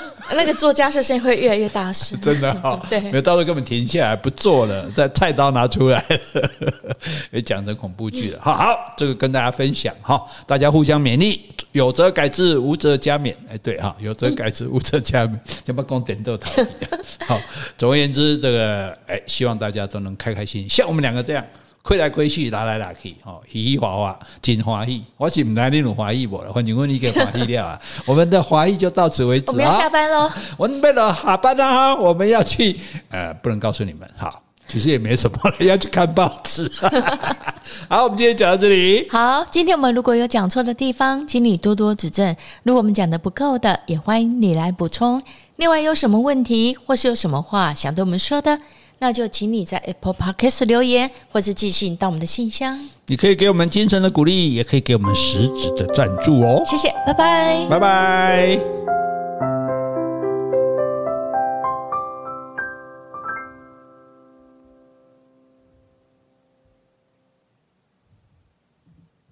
Speaker 2: 那个做家事声音会越来越大声，
Speaker 1: 真的哈、哦。对，没有到时候根本停下来不做了，在菜刀拿出来了，也讲成恐怖剧了。好好，这个跟大家分享哈，大家互相勉励，有则改之，无则加勉。哎，对哈，有则改之，无则加勉，要不讲点都讨厌。好，总而言之，这个哎，希望大家都能开开心心，像我们两个这样。亏来亏去，拿来拿去，吼，喜喜华华，真欢喜。我是唔来你种欢喜不了，反正我你给欢喜了啊。我们的欢喜就到此为止。我
Speaker 2: 们要下班喽，
Speaker 1: 我们为了下班啊，我们要去，呃，不能告诉你们，好。其实也没什么了，要去看报纸。好，我们今天讲到这里。
Speaker 2: 好，今天我们如果有讲错的地方，请你多多指正。如果我们讲的不够的，也欢迎你来补充。另外，有什么问题或是有什么话想对我们说的，那就请你在 Apple Podcast 留言，或是寄信到我们的信箱。
Speaker 1: 你可以给我们精神的鼓励，也可以给我们实质的赞助哦。
Speaker 2: 谢谢，拜拜，
Speaker 1: 拜拜。